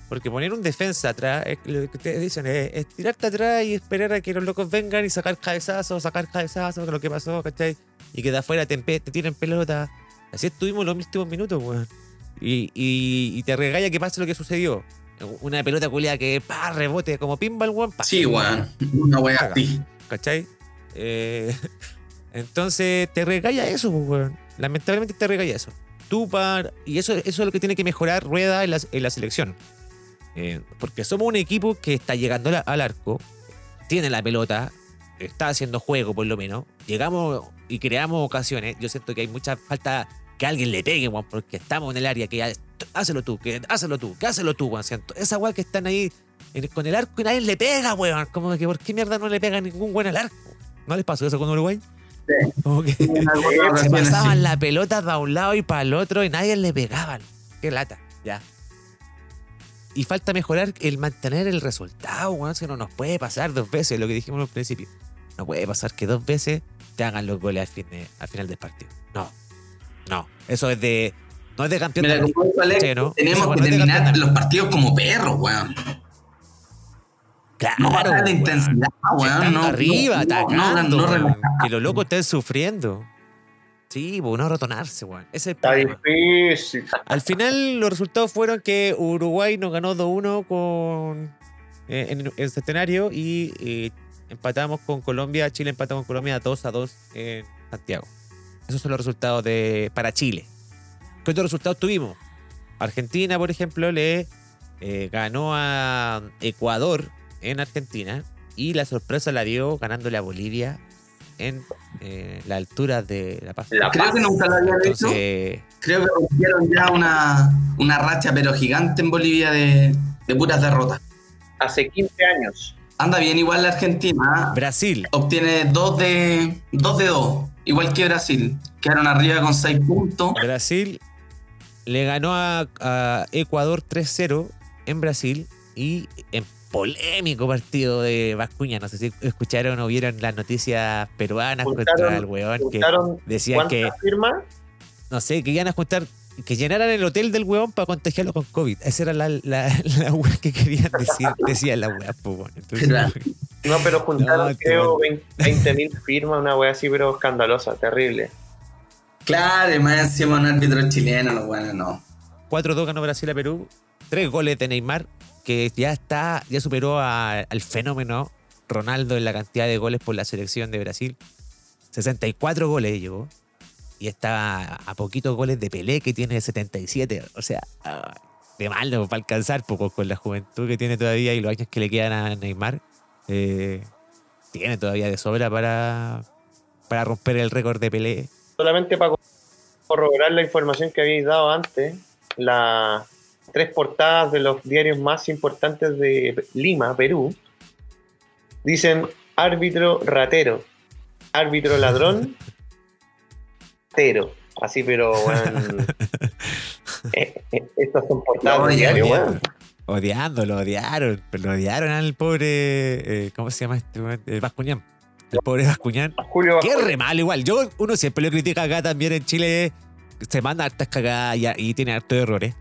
Speaker 1: Porque poner un defensa atrás, es lo que ustedes dicen, es, es tirarte atrás y esperar a que los locos vengan y sacar cabezazos, sacar cabezazos, lo que pasó, ¿cachai? Y que de afuera te, te tiren pelota. Así estuvimos los últimos minutos, weón. Y, y, y te regalla que pase lo que sucedió. Una pelota culiada que pa, rebote como pinball, weón, pa,
Speaker 3: Sí, weón, una
Speaker 1: Caga.
Speaker 3: así.
Speaker 1: ¿cachai? Eh, entonces te regalla eso, pues, weón. Lamentablemente te regalla eso. Tú para. Y eso, eso es lo que tiene que mejorar Rueda en la, en la selección. Eh, porque somos un equipo que está llegando al arco, tiene la pelota, está haciendo juego por lo menos. Llegamos y creamos ocasiones. Yo siento que hay mucha falta que alguien le pegue, weón, porque estamos en el área que ya. Hácelo tú, que hazlo tú, que hazlo tú, weón. Siento. Esa weón que están ahí en- con el arco y nadie le pega, weón. Como que, ¿por qué mierda no le pega ningún weón al arco? ¿No les pasó eso con Uruguay?
Speaker 3: Sí.
Speaker 1: Como que se pasaban
Speaker 3: sí.
Speaker 1: la pelota de un lado y para el otro y nadie le pegaban. Qué lata, ya. Y falta mejorar el mantener el resultado, weón. Si no nos puede pasar dos veces, lo que dijimos al principio. No puede pasar que dos veces te hagan los goles al, fin de- al final del partido. No. No. Eso es de. No es de campeón
Speaker 3: Mira,
Speaker 1: de
Speaker 3: tenemos que
Speaker 1: no de
Speaker 3: terminar los partidos como perros, weón.
Speaker 1: Claro.
Speaker 3: No bajar la
Speaker 1: weón.
Speaker 3: intensidad, weón. No,
Speaker 1: arriba,
Speaker 3: no, no,
Speaker 1: atacando.
Speaker 3: no, no
Speaker 1: que los locos estén sufriendo. Sí, pues no rotonarse, weón. Ese
Speaker 2: Está
Speaker 1: problema.
Speaker 2: difícil.
Speaker 1: Al final los resultados fueron que Uruguay nos ganó 2-1 con eh, en el centenario y eh, empatamos con Colombia, Chile empató con Colombia 2-2 en Santiago. Esos son los resultados de para Chile. ¿Qué otros resultados tuvimos? Argentina, por ejemplo, le eh, ganó a Ecuador en Argentina y la sorpresa la dio ganándole a Bolivia en eh, la altura de La Paz.
Speaker 2: La
Speaker 3: Creo que nunca lo habían hecho. Creo que rompieron ya una, una racha, pero gigante en Bolivia de, de puras derrotas.
Speaker 2: Hace 15 años.
Speaker 3: Anda bien igual la Argentina.
Speaker 1: Brasil
Speaker 3: Obtiene 2 de 2 de 2, igual que Brasil. Quedaron arriba con 6 puntos.
Speaker 1: Brasil le ganó a, a Ecuador 3-0 en Brasil y en polémico partido de Vascuña. No sé si escucharon o vieron las noticias peruanas contra el weón que decían
Speaker 2: ¿Cuántas
Speaker 1: que,
Speaker 2: firmas?
Speaker 1: no sé, que iban a juntar, que llenaran el hotel del weón para contagiarlo con COVID. Esa era la, la, la weá que querían decir, decían la weá, pues. Entonces,
Speaker 3: Claro.
Speaker 2: No, pero juntaron,
Speaker 1: No,
Speaker 2: creo,
Speaker 1: bueno.
Speaker 2: 20.000 firmas, una wea así, pero escandalosa, terrible.
Speaker 3: Claro, y más encima un árbitro chileno, no, bueno, no.
Speaker 1: 4-2 ganó Brasil a Perú. Tres goles de Neymar, que ya está, ya superó a- al fenómeno Ronaldo en la cantidad de goles por la selección de Brasil. 64 goles llegó. Y está a poquitos goles de Pelé, que tiene 77. O sea, ah, de mal no va a alcanzar poco con la juventud que tiene todavía y los años que le quedan a Neymar. eh, tiene todavía de sobra para, para romper el récord de Pelé.
Speaker 2: Solamente para corroborar la información que habéis dado antes, las tres portadas de los diarios más importantes de Lima, Perú, dicen árbitro ratero, árbitro ladrón, tero. Así, pero, weón. eh, eh, estas son portadas diario, weón.
Speaker 1: Odiando, lo odiaron. Pero lo odiaron al pobre. eh, ¿Cómo se llama este? El Bascuñán. El pobre Bascuñán.
Speaker 2: Julio Bajón.
Speaker 1: re malo igual. Yo, uno siempre lo critica acá también en Chile. Se manda hartas cagadas y, y tiene hartos errores.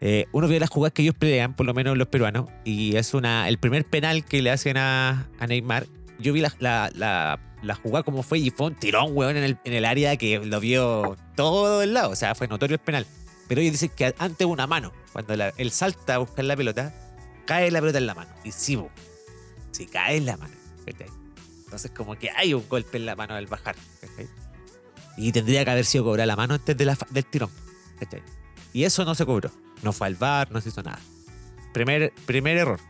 Speaker 1: Eh, uno ve las jugadas que ellos pelean, por lo menos los peruanos, y es una el primer penal que le hacen a, a Neymar. Yo vi la, la, la, la jugada como fue y fue un tirón, weón, en el, en el área que lo vio todo el lado. O sea, fue notorio el penal. Pero ellos dicen que antes una mano. Cuando la- él salta a buscar la pelota, cae la pelota en la mano. Y sí, bo, sí cae en la mano. ¿cachai? Entonces, como que hay un golpe en la mano al bajar. Y tendría que haber sido cobrar la mano antes de del tirón. Y eso no se cobró. No fue al bar, no se hizo nada. Primer, primer error.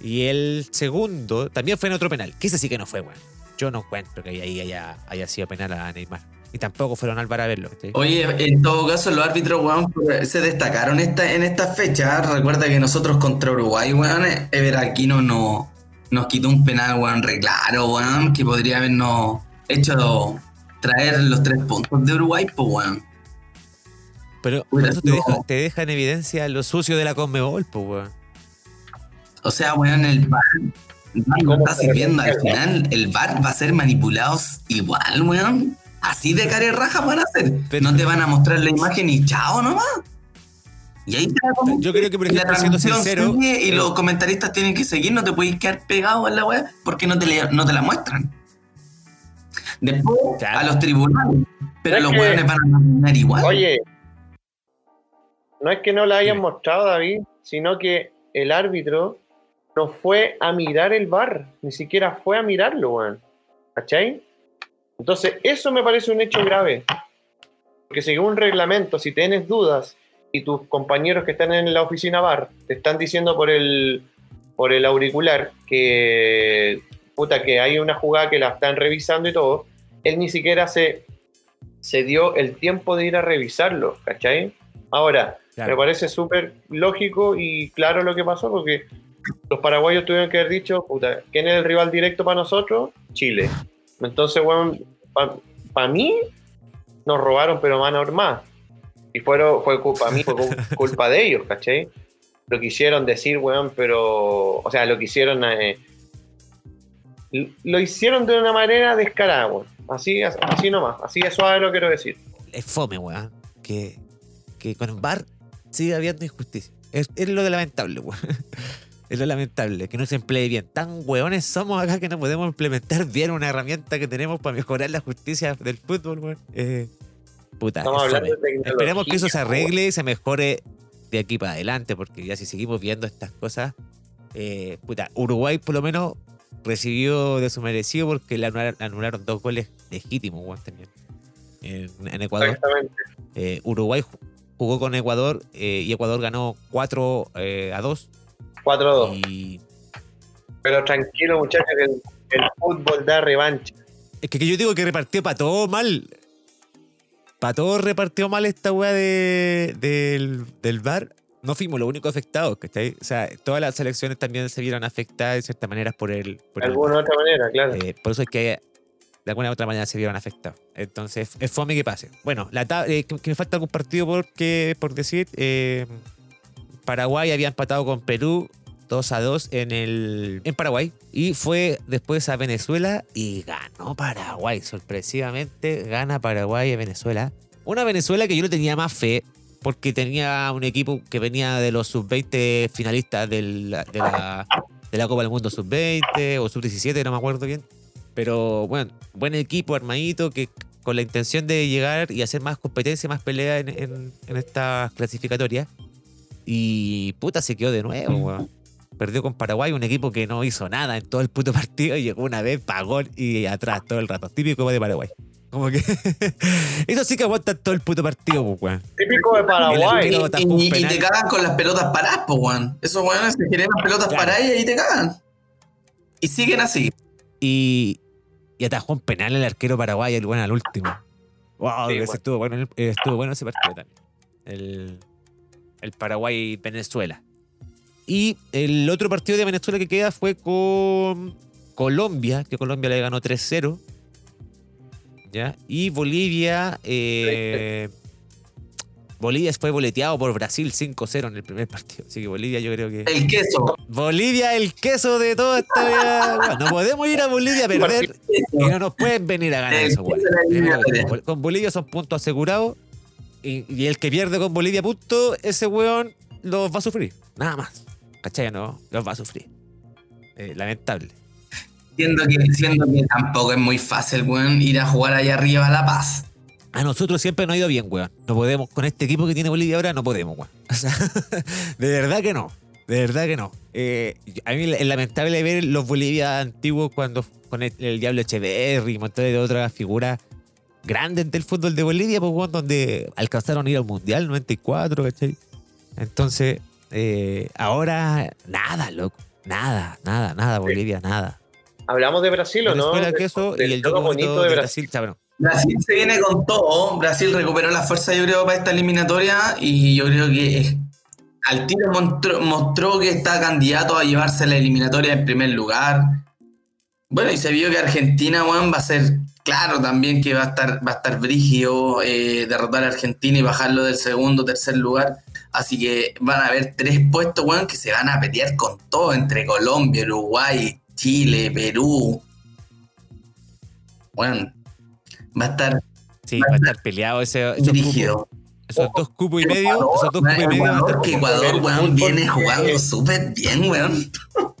Speaker 1: Y el segundo también fue en otro penal. Que ese sí que no fue, weón. Yo no encuentro que ahí haya, haya sido penal a Neymar. Y tampoco fueron al bar a verlo.
Speaker 3: Oye, en todo caso, los árbitros, weón, se destacaron esta, en esta fecha. Recuerda que nosotros contra Uruguay, weón, Ever Aquino no, nos quitó un penal, weón, re claro, weón, que podría habernos hecho traer los tres puntos de Uruguay, pues, weón.
Speaker 1: Pero eso te deja, te deja en evidencia lo sucio de la Conmebol, pues, weón.
Speaker 3: O sea, weón, el el no está sirviendo. Al final, el VAR va a ser manipulado igual, weón. Así de cara y raja van a hacer.
Speaker 1: Pero-
Speaker 3: no te van a mostrar la imagen y chao nomás. Y ahí te.
Speaker 1: Yo creo que, por
Speaker 3: Y la
Speaker 1: ejemplo, siendo
Speaker 3: transmisión
Speaker 1: sincero.
Speaker 3: sigue y
Speaker 1: eh,
Speaker 3: los comentaristas tienen que seguir, no te puedes quedar pegado en la web porque no te, le- no te la muestran. Después
Speaker 1: Claro.
Speaker 3: a los tribunales, pero los
Speaker 2: que-
Speaker 3: hueones van a terminar igual.
Speaker 2: Oye, no es que no la hayan mostrado, David, sino que el árbitro no fue a mirar el bar, ni siquiera fue a mirarlo, weón. ¿Cachai? Entonces, eso me parece un hecho grave. Porque según un reglamento, si tienes dudas y tus compañeros que están en la oficina bar te están diciendo por el, por el auricular que, puta, que hay una jugada que la están revisando y todo, él ni siquiera se, se dio el tiempo de ir a revisarlo, ¿cachai? Ahora,
Speaker 1: Claro.
Speaker 2: me parece súper lógico y claro lo que pasó porque los paraguayos tuvieron que haber dicho, puta, ¿quién es el rival directo para nosotros? Chile. Entonces, weón, para mí nos robaron, pero más normal. Y fueron, fue culpa mí, fue cu- culpa de ellos, ¿cachai? Lo quisieron decir, weón, pero, o sea, lo quisieron, eh, lo hicieron de una manera descarada, weón. Así, así nomás, así de suave lo quiero decir.
Speaker 1: es fome, weón. Que, que con bar sigue habiendo injusticia. Es, es lo de lamentable, weón. Es lo lamentable, que no se emplee bien. Tan weones somos acá que no podemos implementar bien una herramienta que tenemos para mejorar la justicia del fútbol, weón. Eh, puta,
Speaker 2: Estamos
Speaker 1: es
Speaker 2: hablando de.
Speaker 1: Esperemos que eso se arregle y se mejore de aquí para adelante, porque ya si seguimos viendo estas cosas, eh, puta, Uruguay por lo menos recibió de su merecido porque le anularon, anularon dos goles legítimos, weón, también. En, en Ecuador.
Speaker 2: Exactamente.
Speaker 1: Eh, Uruguay ju- jugó con Ecuador eh, y Ecuador ganó 4 eh, a 2.
Speaker 2: 4-2.
Speaker 1: Y
Speaker 2: Pero tranquilo, muchachos, que el, el fútbol da revancha.
Speaker 1: es que, que yo digo que repartió para todo mal. Para todo repartió mal esta weá de, del, del bar. No fuimos los únicos afectados, ¿cachai? O sea, todas las selecciones también se vieron afectadas de cierta manera por el. Por
Speaker 2: De
Speaker 1: el
Speaker 2: alguna u otra manera, claro.
Speaker 1: Eh, por eso es que de alguna u otra manera se vieron afectados. Entonces, es fome que pase. Bueno, la eh, que, que me falta algún partido porque, por decir. eh, Paraguay había empatado con Perú 2 a 2 en, el, en Paraguay. Y fue después a Venezuela y ganó Paraguay. Sorpresivamente gana Paraguay a Venezuela. Una Venezuela que yo le tenía más fe porque tenía un equipo que venía de los sub-20 finalistas del- de, la, de Copa del Mundo sub-20 o sub-17, no me acuerdo bien. Pero bueno, buen equipo armadito que con la intención de llegar y hacer más competencia, más pelea en, en, en estas clasificatorias. Y puta, se quedó de nuevo, weón. Perdió con Paraguay, un equipo que no hizo nada en todo el puto partido. Y llegó una vez, pagó y atrás todo el rato. Típico de Paraguay. Como que. Eso sí que aguanta todo el puto partido, pues, weón.
Speaker 2: Típico de Paraguay.
Speaker 3: Y, te cagan con las pelotas paradas, po, weón. Esos weones se generan pelotas
Speaker 1: Claro.
Speaker 3: paradas y ahí te cagan. Y siguen así.
Speaker 1: Y, y atajó un penal el arquero paraguayo, el bueno al último. Wow,
Speaker 2: Sí,
Speaker 1: ese
Speaker 2: bueno.
Speaker 1: estuvo bueno, el- eh, estuvo bueno ese partido también. El, el Paraguay-Venezuela. Y el otro partido de Venezuela que queda fue con Colombia, que Colombia le ganó 3-0. ¿Ya? Y Bolivia. eh, Bolivia fue boleteado por Brasil 5-0 en el primer partido. Así que Bolivia yo creo que.
Speaker 3: El queso.
Speaker 1: Bolivia, el queso de toda esta vida. Bueno, no podemos ir a Bolivia a perder y no nos pueden venir a ganar
Speaker 3: El
Speaker 1: eso. Con Bolivia son puntos asegurados y, y el que pierde con Bolivia punto, ese weón los va a sufrir. Nada más. ¿Cachai? No, los va a sufrir. Eh, lamentable.
Speaker 3: Siendo que, siendo que tampoco es muy fácil, weón, ir a jugar allá arriba a La Paz.
Speaker 1: A nosotros siempre nos ha ido bien, weón. No podemos, con este equipo que tiene Bolivia ahora, no podemos, weón. O sea, de verdad que no. De verdad que no. Eh, a mí es lamentable ver los Bolivia antiguos cuando con el, el Diablo Echeverri y montones de otras figuras grandes del fútbol de Bolivia, pues, weón, donde alcanzaron a ir al Mundial 94, ¿cachai? Entonces, eh, ahora, nada, loco. Nada, nada, nada, Bolivia, nada.
Speaker 2: ¿Hablamos de Brasil o no? De-
Speaker 1: queso
Speaker 2: del
Speaker 1: y el
Speaker 2: juego
Speaker 1: juego
Speaker 2: bonito
Speaker 1: de
Speaker 2: de
Speaker 1: Brasil,
Speaker 2: Brasil.
Speaker 1: bueno,
Speaker 3: Brasil se viene con todo. Brasil recuperó la fuerza, yo creo, para esta eliminatoria. Y yo creo que al tiro mostró, mostró que está candidato a llevarse la eliminatoria en primer lugar. Bueno, y se vio que Argentina, weón, va a ser claro también que va a estar, va a estar brígido eh, derrotar a Argentina y bajarlo del segundo, tercer lugar. Así que van a haber tres puestos, weón, que se van a pelear con todo entre Colombia, Uruguay, Chile, Perú. Bueno, va a estar
Speaker 1: sí, va a estar peleado ese,
Speaker 3: dirigido.
Speaker 1: Esos dos cupos y medio, esos dos cupos y medio
Speaker 3: Ecuador, que Ecuador, weón, viene jugando súper bien, weón.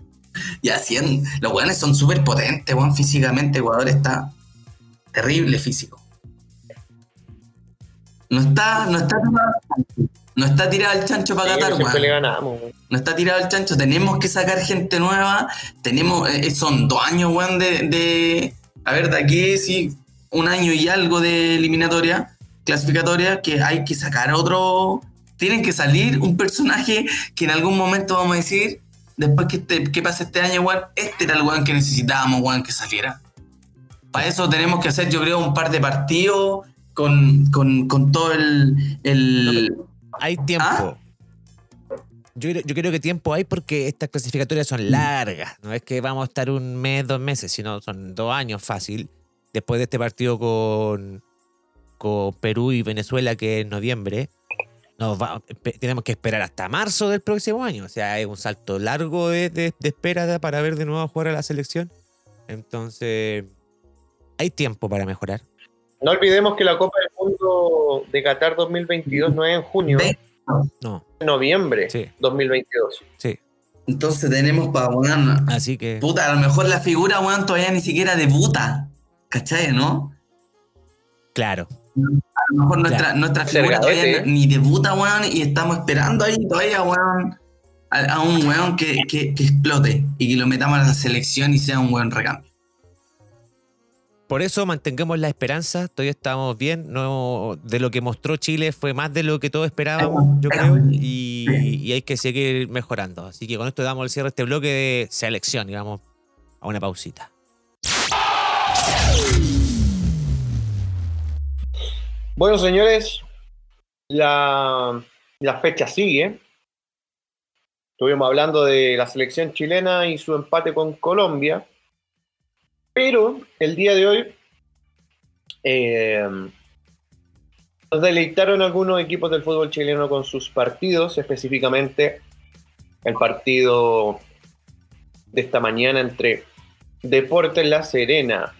Speaker 3: Y haciendo, los weones son súper potentes, weón, físicamente. Ecuador está terrible físico. No está, no está no está tirado el chancho para
Speaker 2: Sí,
Speaker 3: Qatar,
Speaker 2: siempre le
Speaker 3: weón.
Speaker 2: ganamos. weón.
Speaker 3: No está tirado el chancho, tenemos que sacar gente nueva. Tenemos, eh, son dos años, weón, de, de. A ver, de aquí sí, un año y algo de eliminatoria, clasificatoria, que hay que sacar otro. Tienen que salir un personaje que en algún momento vamos a decir, después que, este, que pase este año, weón, este era el weón que necesitábamos, weón, que saliera. Para eso tenemos que hacer, yo creo, un par de partidos con, con, con todo el. el
Speaker 1: Hay tiempo.
Speaker 3: ¿Ah?
Speaker 1: Yo, yo creo que tiempo hay porque estas clasificatorias son largas. No es que vamos a estar un mes, dos meses, sino son dos años fácil. Después de este partido con, con Perú y Venezuela, que es en noviembre, nos va- tenemos que esperar hasta marzo del próximo año. O sea, es un salto largo de, de- de espera para ver de nuevo jugar a la selección. Entonces, hay tiempo para mejorar.
Speaker 2: No olvidemos que la Copa del Mundo de Qatar 2022 no es en junio,
Speaker 1: No,
Speaker 2: en noviembre
Speaker 1: Sí.
Speaker 2: 2022.
Speaker 1: sí.
Speaker 3: Entonces tenemos para, weón,
Speaker 1: Así que.
Speaker 3: Puta, a lo mejor la figura, weón, todavía ni siquiera debuta. ¿Cachai, no?
Speaker 1: Claro.
Speaker 3: A lo mejor nuestra,
Speaker 1: Claro.
Speaker 3: nuestra figura todavía ni debuta, weón, y estamos esperando ahí todavía, weón, a, a un weón que, que- que explote y que lo metamos a la selección y sea un weón recambio.
Speaker 1: Por eso mantengamos la esperanza, todavía estamos bien. No, de lo que mostró Chile fue más de lo que todos esperábamos, yo creo, y, hay que seguir mejorando. Así que con esto damos el cierre a este bloque de selección y vamos a una pausita.
Speaker 2: Bueno, señores, la, la fecha sigue. Estuvimos hablando de la selección chilena y su empate con Colombia. Pero el día de hoy eh, nos deleitaron algunos equipos del fútbol chileno con sus partidos, específicamente el partido de esta mañana entre Deportes La Serena,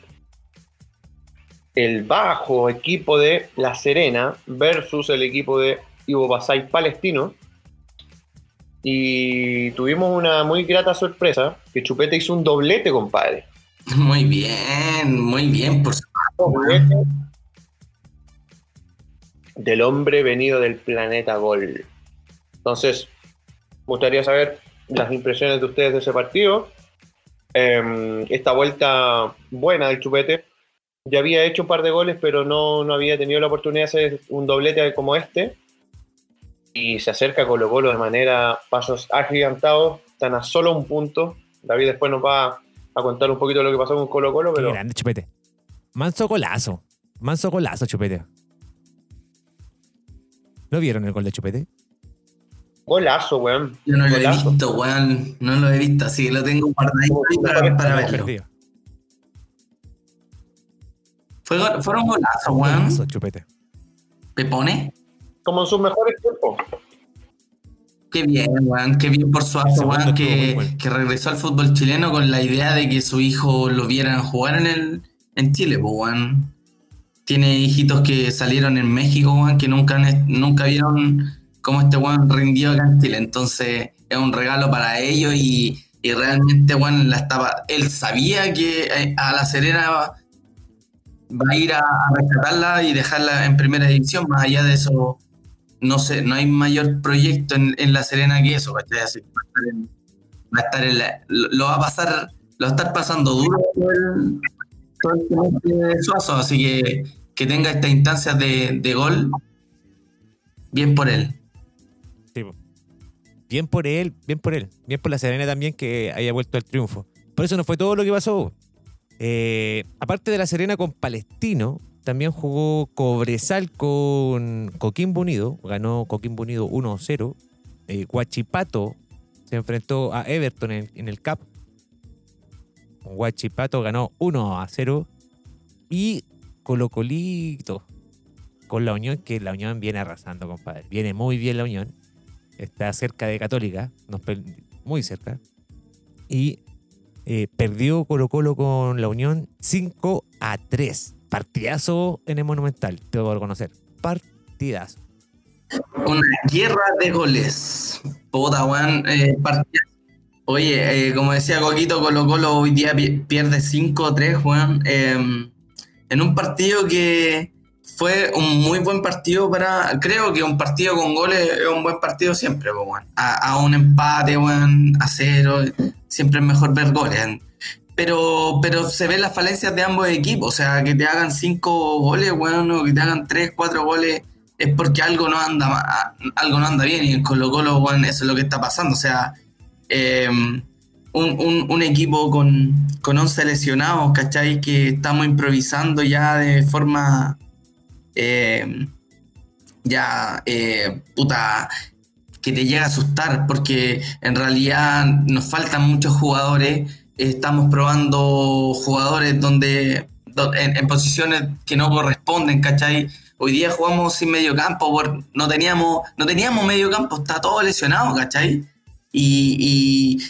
Speaker 2: el bajo equipo de La Serena versus el equipo de Ivo Basay Palestino. Y tuvimos una muy grata sorpresa, que Chupete hizo un doblete, compadre.
Speaker 3: Muy bien, muy bien, por su
Speaker 2: Doblete del hombre venido del planeta Gol. Entonces, me gustaría saber las impresiones de ustedes de ese partido. Eh, esta vuelta buena del Chupete. Ya había hecho un par de goles, pero no, no había tenido la oportunidad de hacer un doblete como este. Y se acerca a Colo Colo de manera pasos agigantados. Están a solo un punto. David después nos va a contar un poquito lo que pasó con Colo Colo,
Speaker 1: Qué
Speaker 2: pero
Speaker 1: grande, Chupete. Manso golazo. Manso golazo, Chupete. ¿Lo vieron el gol de Chupete?
Speaker 2: golazo, weón.
Speaker 3: Yo no lo he visto, weón. No lo he visto, así que lo tengo guardadito ahí para, para verlo.
Speaker 1: Perdido.
Speaker 3: Fue, go- fueron golazos, weón.
Speaker 1: Golazo, Chupete.
Speaker 3: Pepone.
Speaker 2: Como en sus mejores tiempos.
Speaker 3: Qué bien, weón. Qué bien por weón,
Speaker 1: estuvo muy
Speaker 3: que,
Speaker 1: bueno.
Speaker 3: que regresó al fútbol chileno con la idea de que su hijo lo vieran jugar en el en Chile, pues, weón. Tiene hijitos que salieron en México, weón, que nunca, nunca vieron cómo este weón rindió acá en Chile. Entonces, es un regalo para ellos y, y realmente, weón, la estaba. Él sabía que eh, a la Serena va a ir a, a rescatarla y dejarla en primera división, más allá de eso no sé, no hay mayor proyecto en, en La Serena que eso, va a estar en- va a estar la- lo, va a pasar, lo va a estar pasando duro así que que tenga estas instancias de, de gol, bien por él.
Speaker 1: Sí. Bien por él, bien por él. Bien por la Serena también que haya vuelto al triunfo. Por eso no fue todo lo que pasó. Eh, aparte de la Serena con Palestino, también jugó Cobresal con Coquimbo Unido. Ganó Coquimbo Unido 1-0. Eh, Huachipato se enfrentó a Everton en, el CAP. Huachipato ganó 1-0. Y Colo Colito con la Unión, que la Unión viene arrasando, compadre. Viene muy bien la Unión. Está cerca de Católica, muy cerca. Y eh, perdió Colo Colo con la Unión 5 a 3. Partidazo en el Monumental, tengo que reconocer. Partidazo.
Speaker 3: Una guerra de goles. Puta, weón. eh, Oye, eh, como decía Coquito, Colo Colo hoy día pi- pierde 5-3, weón. eh, en un partido que fue un muy buen partido para. Creo que un partido con goles es un buen partido siempre, weón. A, a un empate, weón, a cero. Siempre es mejor ver goles. Pero, pero se ven las falencias de ambos equipos. O sea, que te hagan cinco goles, weón, o que te hagan tres, cuatro goles es porque algo no anda algo no anda bien y en Colo Colo weón, eso es lo que está pasando o sea eh, un, un- equipo con, con 11 lesionados ¿cachai? que estamos improvisando ya de forma eh, ya eh, puta que te llega a asustar porque en realidad nos faltan muchos jugadores estamos probando jugadores donde do- en, posiciones que no corresponden ¿cachai? Hoy día jugamos sin medio campo, no, teníamos, no teníamos medio campo, está todo lesionado, ¿cachai? Y,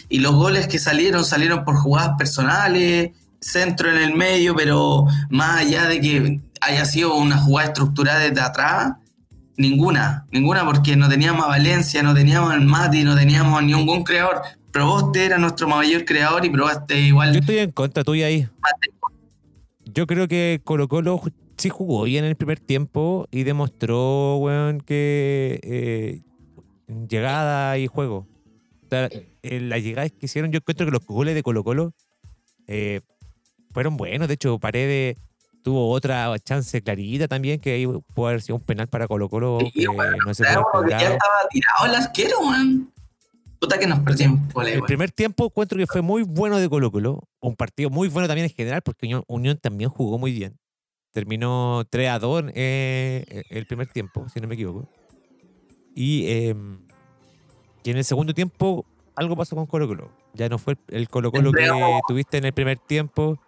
Speaker 3: y- y los goles que salieron, salieron por jugadas personales, centro en el medio, pero más allá de que haya sido una jugada estructurada desde atrás, ninguna, ninguna, porque no teníamos a Valencia, no teníamos al Mati, no teníamos a ningún creador. Proboste era nuestro mayor creador y Proboste igual.
Speaker 1: Yo estoy en contra tuya ahí. Yo creo que Colo Colo sí jugó bien en el primer tiempo y demostró, weón, que eh, llegada y juego. O sea, eh, las llegadas que hicieron, yo encuentro que los goles de Colo Colo eh, fueron buenos. De hecho, Paredes tuvo otra chance clarita también, que ahí pudo haber sido un penal para Colo Colo,
Speaker 3: Sí,
Speaker 1: no se
Speaker 3: que ya estaba tirado el arquero, weón. Puta que nos perdimos por
Speaker 1: El primer tiempo encuentro que fue muy bueno de Colo Colo. Un partido muy bueno también en general, porque Unión, Unión también jugó muy bien. Terminó 3 a 2 eh, el primer tiempo, si no me equivoco. Y, eh, y en el segundo tiempo algo pasó con Colo Colo. Ya no fue el- Colo Colo que tuviste en el primer tiempo.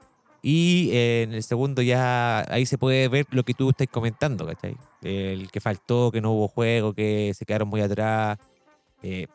Speaker 1: Y eh, en el segundo ya ahí se puede ver lo que tú estás comentando, ¿cachai? El que faltó, que no hubo juego, que se quedaron muy atrás. Eh,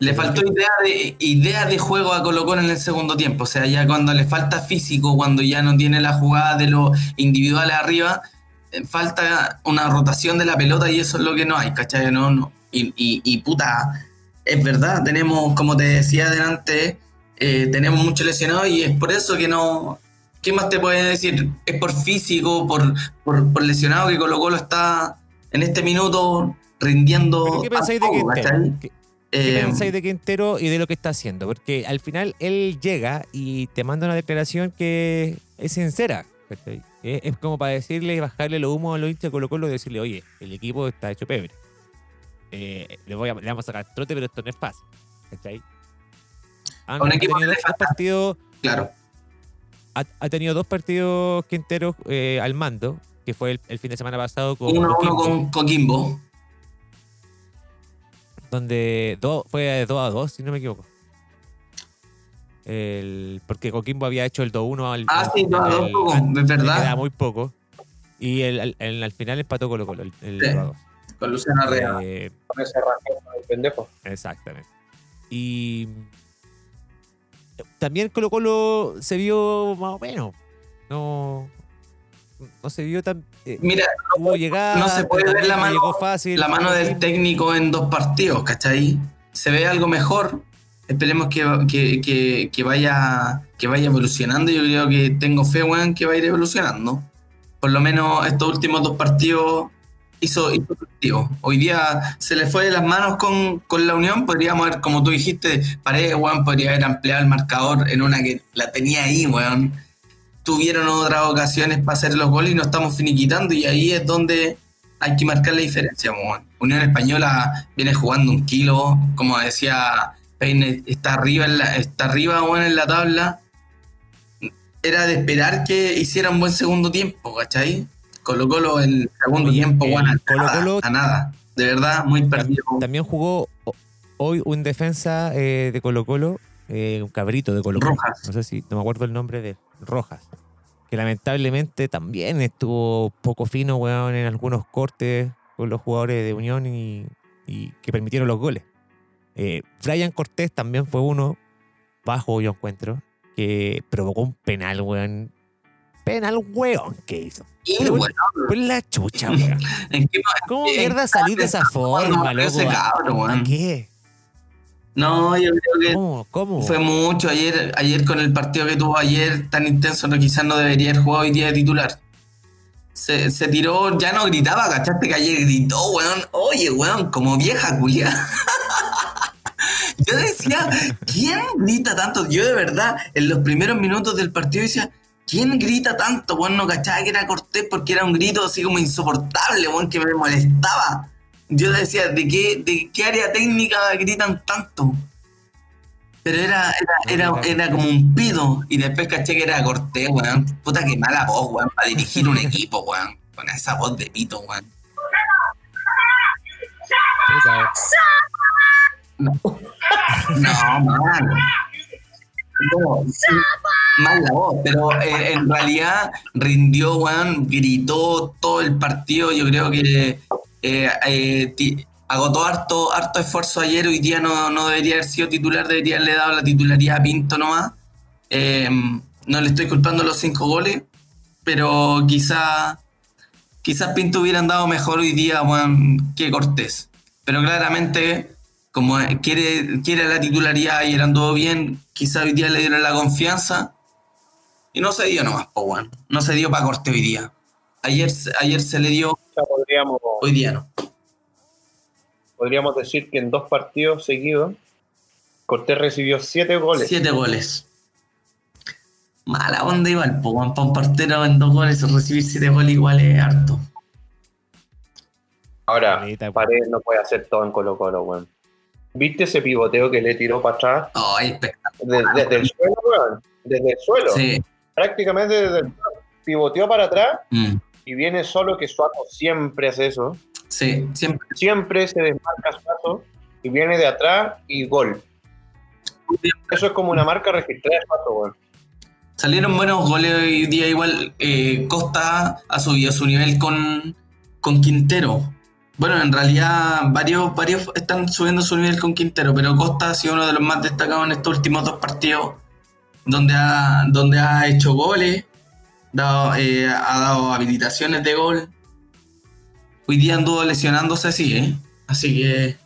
Speaker 3: Le faltó idea de, idea de juego a Colo Colo en el segundo tiempo. O sea, ya cuando le falta físico, cuando ya no tiene la jugada de lo individual arriba, eh, falta una rotación de la pelota y eso es lo que no hay, ¿cachai? No, no. Y, y, y puta, es verdad, tenemos, como te decía adelante, eh, tenemos mucho lesionado y es por eso que no... ¿Qué más te puede decir? Es por físico, por, por, por lesionado que Colo Colo está, en este minuto rindiendo.
Speaker 1: ¿Pero ¿Qué pensáis de qué
Speaker 3: Eh,
Speaker 1: pensáis de Quintero y de lo que está haciendo? Porque al final él llega y te manda una declaración que es sincera. Es, como para decirle, bajarle los humos a los hinchas de Colo Colo y decirle, oye, el equipo está hecho pebre. Eh, le, voy a, le vamos a sacar trote, pero esto no es fácil. ¿cachai? Han,
Speaker 3: Un
Speaker 1: ha
Speaker 3: equipo
Speaker 1: tenido dos, dos partidos
Speaker 3: Claro.
Speaker 1: ha, ha tenido dos partidos Quinteros eh, al mando, que fue el, el fin de semana pasado con
Speaker 3: Uno uno con Coquimbo.
Speaker 1: Donde dos, fue 2 a 2, si no me equivoco. El, porque Coquimbo había hecho el 2-1 al.
Speaker 3: Ah, sí, dos a dos,
Speaker 1: al-
Speaker 3: poco,
Speaker 1: al-
Speaker 3: es
Speaker 1: le
Speaker 3: verdad.
Speaker 1: quedaba muy poco. Y el, al, el- al final empató Colo Colo, el, el
Speaker 3: Sí.
Speaker 1: 2 a 2.
Speaker 3: Con Luciano Arrea.
Speaker 1: Eh,
Speaker 2: Con ese del pendejo.
Speaker 1: Exactamente. Y también Colo Colo se vio más o menos. No, no se vio tan. Eh,
Speaker 3: Mira,
Speaker 1: hubo llegada.
Speaker 3: no se puede ver la mano-
Speaker 1: fácil.
Speaker 3: la mano del técnico en dos partidos, ¿cachai? Se ve algo mejor. Esperemos que, que, que- que vaya, que vaya evolucionando. Yo creo que tengo fe, weón, que va a ir evolucionando. Por lo menos estos últimos dos partidos hizo, hizo partido. Hoy día se le fue de las manos con, con la Unión. Podríamos haber, como tú dijiste, Paredes, weón, podría haber ampliado el marcador en una que la tenía ahí, weón. Tuvieron otras ocasiones para hacer los goles y nos estamos finiquitando. Y ahí es donde hay que marcar la diferencia. Unión Española viene jugando un kilo, como decía Peine, está arriba, en la, está arriba weón, en la tabla. Era de esperar que hiciera un buen segundo tiempo, ¿cachai? Colo Colo el segundo tiempo, weón, a nada, a nada. De verdad, muy perdido.
Speaker 1: También jugó ho- hoy un defensa eh, de Colo Colo, eh, un cabrito de Colo Colo.
Speaker 3: Rojas.
Speaker 1: No sé si, no me acuerdo el nombre de Rojas. Que lamentablemente también estuvo poco fino, weón, en algunos cortes con los jugadores de Unión y, y que permitieron los goles. Eh, Brian Cortés también fue uno, bajo yo encuentro, que provocó un penal, weón. Penal, weón, que hizo. Pero,
Speaker 3: weón,
Speaker 1: Por la chucha, weón.
Speaker 3: ¿en qué
Speaker 1: ¿Cómo
Speaker 3: ¿En
Speaker 1: mierda salir de esa forma, loco? ¿A qué?
Speaker 3: No, yo creo que
Speaker 1: ¿Cómo? ¿Cómo?
Speaker 3: Fue mucho ayer, ayer con el partido que tuvo ayer tan intenso, no, quizás no debería haber jugado hoy día de titular. Se, se tiró, ya no gritaba, ¿cachaste? Que ayer gritó, weón. Oye, weón, como vieja culia. Yo decía, ¿quién grita tanto? Yo de verdad, en los primeros minutos del partido decía, ¿quién grita tanto? Weón, no cachaba que era Cortés porque era un grito así como insoportable, weón, que me molestaba. Yo decía, ¿de qué, de qué área técnica gritan tanto? Pero era, era, era, era como un pido. Y después caché que era Cortés, weón. Puta que mala voz, weón, para dirigir un equipo, weón. Con esa voz de pito, weón.
Speaker 1: Puta,
Speaker 3: No, mal. No, mal la voz, pero eh, en realidad rindió, weón, gritó todo el partido. Yo creo que eh, eh, agotó harto, harto esfuerzo ayer. Hoy día no, debería haber sido titular, debería haberle dado la titularidad a Pinto nomás. Eh, no le estoy culpando los cinco goles, pero quizá, quizás Pinto hubieran dado mejor hoy día, que Cortés. Pero claramente como quiere, quiere la titularidad y anduvo bien, quizá hoy día le dieron la confianza y no se dio nomás, po. No se dio para corte hoy día. Ayer, ayer se le dio,
Speaker 2: Podríamos,
Speaker 3: hoy día no.
Speaker 2: podríamos decir que en dos partidos seguidos, Cortés recibió siete goles.
Speaker 3: Siete goles. Mala onda igual, po. Para un portero en dos goles recibir siete goles igual es harto.
Speaker 2: Ahora, Paredes no puede hacer todo en Colo Colo, weón. ¿Viste ese pivoteo que le tiró para atrás? Desde el suelo, weón. Desde el suelo.
Speaker 3: Sí.
Speaker 2: Prácticamente desde el suelo. Pivoteó para atrás
Speaker 3: Mm.
Speaker 2: Y viene solo que Suazo siempre hace eso.
Speaker 3: Sí, siempre.
Speaker 2: Siempre se desmarca Suazo y viene de atrás y gol. Eso es como una marca registrada de Suazo, weón.
Speaker 3: Salieron buenos goles hoy día igual. eh, Costa ha subido su nivel con, con Quintero. Bueno, en realidad varios, varios están subiendo su nivel con Quintero, pero Costa ha sido uno de los más destacados en estos últimos dos partidos, donde ha, donde ha hecho goles, dado, eh, ha dado habilitaciones de gol. Hoy día anduvo lesionándose así, ¿eh? Así que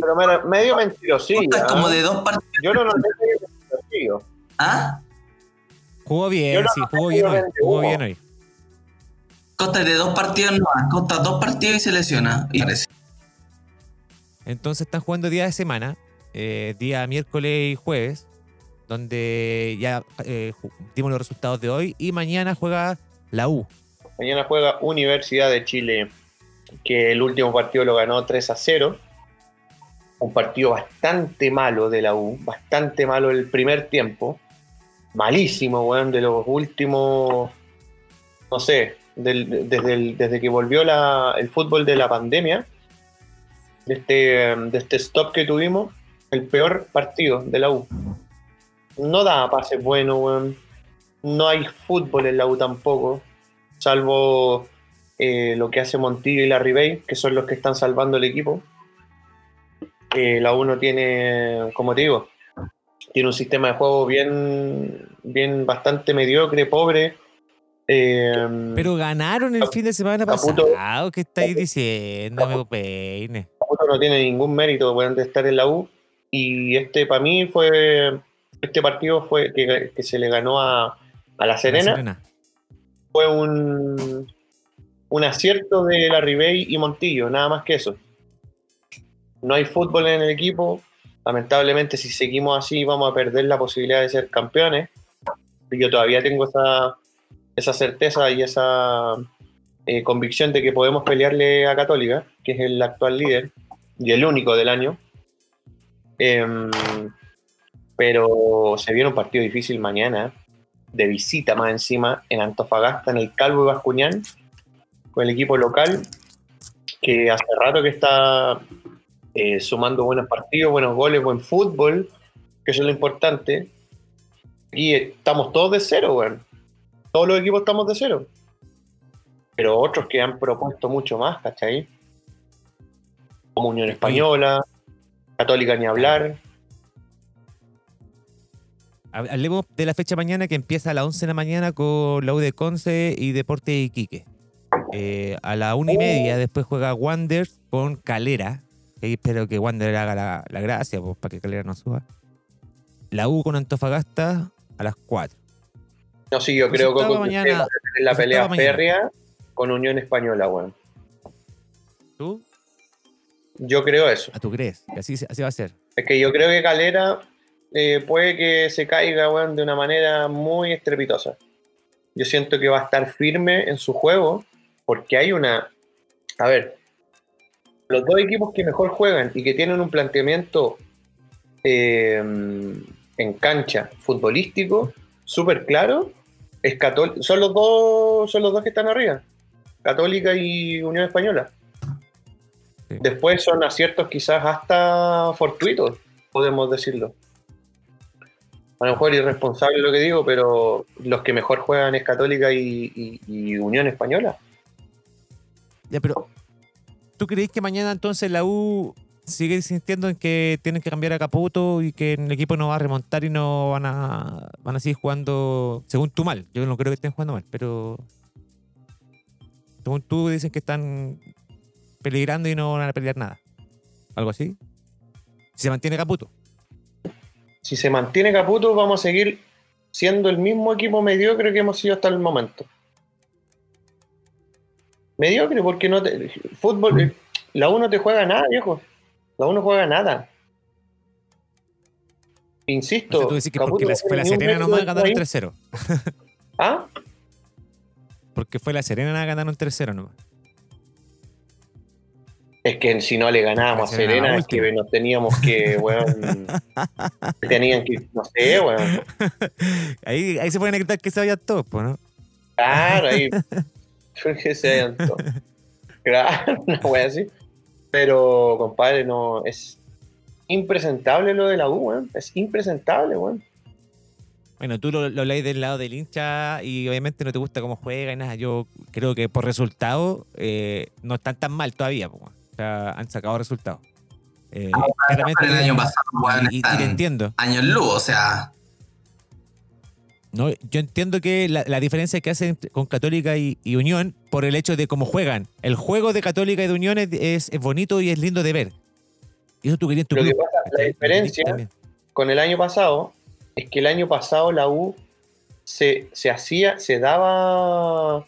Speaker 2: Pero mira, medio mentirosillo.
Speaker 3: Es como de dos partidos.
Speaker 2: Yo no noté medio mentirosillo.
Speaker 3: ¿Ah?
Speaker 1: Jugó bien,
Speaker 2: no
Speaker 1: sí, jugó bien hoy. Jugó bien hoy.
Speaker 3: Costa de dos partidos no Costa dos partidos y se lesiona. Y parece.
Speaker 1: Entonces están jugando día de semana, eh, día miércoles y jueves, donde ya eh, dimos los resultados de hoy y mañana juega la U.
Speaker 2: Mañana juega Universidad de Chile, que el último partido lo ganó 3 a 0. Un partido bastante malo de la U, bastante malo el primer tiempo. Malísimo, weón, de los últimos, no sé, desde, desde que volvió la- el fútbol de la pandemia, de este, de este stop que tuvimos, el peor partido de la U. No da pases buenos, weón. No hay fútbol en la U tampoco salvo eh, lo que hace Montillo y la Ribey, que son los que están salvando el equipo. Eh, la U no tiene, como te digo, tiene un sistema de juego bien, bien bastante mediocre, pobre. Eh,
Speaker 1: Pero ganaron el fin de semana
Speaker 2: Caputo-
Speaker 1: pasado. ¿Qué estáis diciendo, amigo Peine?
Speaker 2: Caputo no tiene ningún mérito weón, de estar en la U. Y este, para mí, fue. Este partido fue que, que se le ganó a, a La Serena.
Speaker 1: La Serena.
Speaker 2: fue un, un acierto de la Ribey y Montillo, nada más que eso. No hay fútbol en el equipo. Lamentablemente, si seguimos así, vamos a perder la posibilidad de ser campeones. Yo todavía tengo esa, esa certeza y esa eh, convicción de que podemos pelearle a Católica, que es el actual líder y el único del año. Em, pero se viene un partido difícil mañana de visita más encima en Antofagasta, en el Calvo y Bascuñán, con el equipo local, que hace rato que está eh, sumando buenos partidos, buenos goles, buen fútbol, que eso es lo importante. Y estamos todos de cero, weón. Todos los equipos estamos de cero. Pero otros que han propuesto mucho más, ¿cachai? Como Unión Española, Católica ni hablar.
Speaker 1: Hab- Hablemos de la fecha mañana que empieza a las 11 de la mañana con la U de Conce y Deporte de Iquique. Eh, a la una y media después juega Wanderers con Calera. ahí espero que Wander haga la, la gracia pues, para que Calera no suba. La U con Antofagasta a las 4.
Speaker 2: No, sí, yo creo que
Speaker 1: mañana-
Speaker 2: la pelea férrea con Unión Española, weón.
Speaker 1: ¿Tú?
Speaker 2: Yo creo eso.
Speaker 1: ¿A tú crees? Así va a ser.
Speaker 2: Es que yo creo que Calera eh, puede que se caiga, weón, de una manera muy estrepitosa. Yo siento que va a estar firme en su juego porque hay una... A ver, los dos equipos que mejor juegan y que tienen un planteamiento eh, en cancha futbolístico súper claro es Catól- son los dos son los dos que están arriba Católica y Unión Española
Speaker 1: Sí.
Speaker 2: después son aciertos quizás hasta fortuitos podemos decirlo a lo mejor irresponsable lo que digo pero los que mejor juegan es Católica y, Unión Española
Speaker 1: Ya, pero ¿tú crees que mañana entonces la U sigue insistiendo en que tienen que cambiar a Caputo y que el equipo no va a remontar y no van a, van a seguir jugando según tú mal? Yo no creo que estén jugando mal, pero según tú dicen que están peligrando y no van a pelear nada. ¿Algo así? Si se mantiene Caputo.
Speaker 2: Si se mantiene Caputo vamos a seguir siendo el mismo equipo mediocre que hemos sido hasta el momento mediocre porque no te, fútbol eh, la U no te juega nada viejo la U no juega nada insisto
Speaker 1: Entonces tú decís que
Speaker 2: Caputo
Speaker 1: porque la-
Speaker 2: no
Speaker 1: fue la Serena nomás
Speaker 2: de
Speaker 1: ganaron
Speaker 2: estar ahí.
Speaker 1: 3-0.
Speaker 2: ¿Ah?
Speaker 1: Porque fue la Serena ganaron 3-0 nomás.
Speaker 2: Es que si no le ganábamos a
Speaker 1: Serena
Speaker 2: es que nos teníamos que, weón. tenían que, no sé, weón.
Speaker 1: Ahí, ahí se pueden gritar que se vayan todos, pues, ¿no?
Speaker 2: Claro, ahí. que se hayan todo. Claro, una wea así. Pero, compadre, no. Es impresentable lo de la U, weón. Es impresentable, weón.
Speaker 1: Bueno, tú lo, lo lees del lado del hincha y obviamente no te gusta cómo juega y nada. Yo creo que por resultado eh, no están tan mal todavía. weón. O sea, han sacado resultados. Eh, claramente,
Speaker 3: Pero el año pasado, weón,
Speaker 1: y, y
Speaker 3: están
Speaker 1: te entiendo.
Speaker 3: años luz, o sea,
Speaker 1: ¿no? Yo entiendo que la, la diferencia que hacen con Católica y, y Unión por el hecho de cómo juegan. El juego de Católica y de Unión es, es- es bonito y es lindo de ver. Y eso tú querías en tu
Speaker 2: Lo que
Speaker 1: club,
Speaker 2: pasa, la diferencia-
Speaker 1: También.
Speaker 2: Con el año pasado, es que el año pasado la U se, se hacía, se daba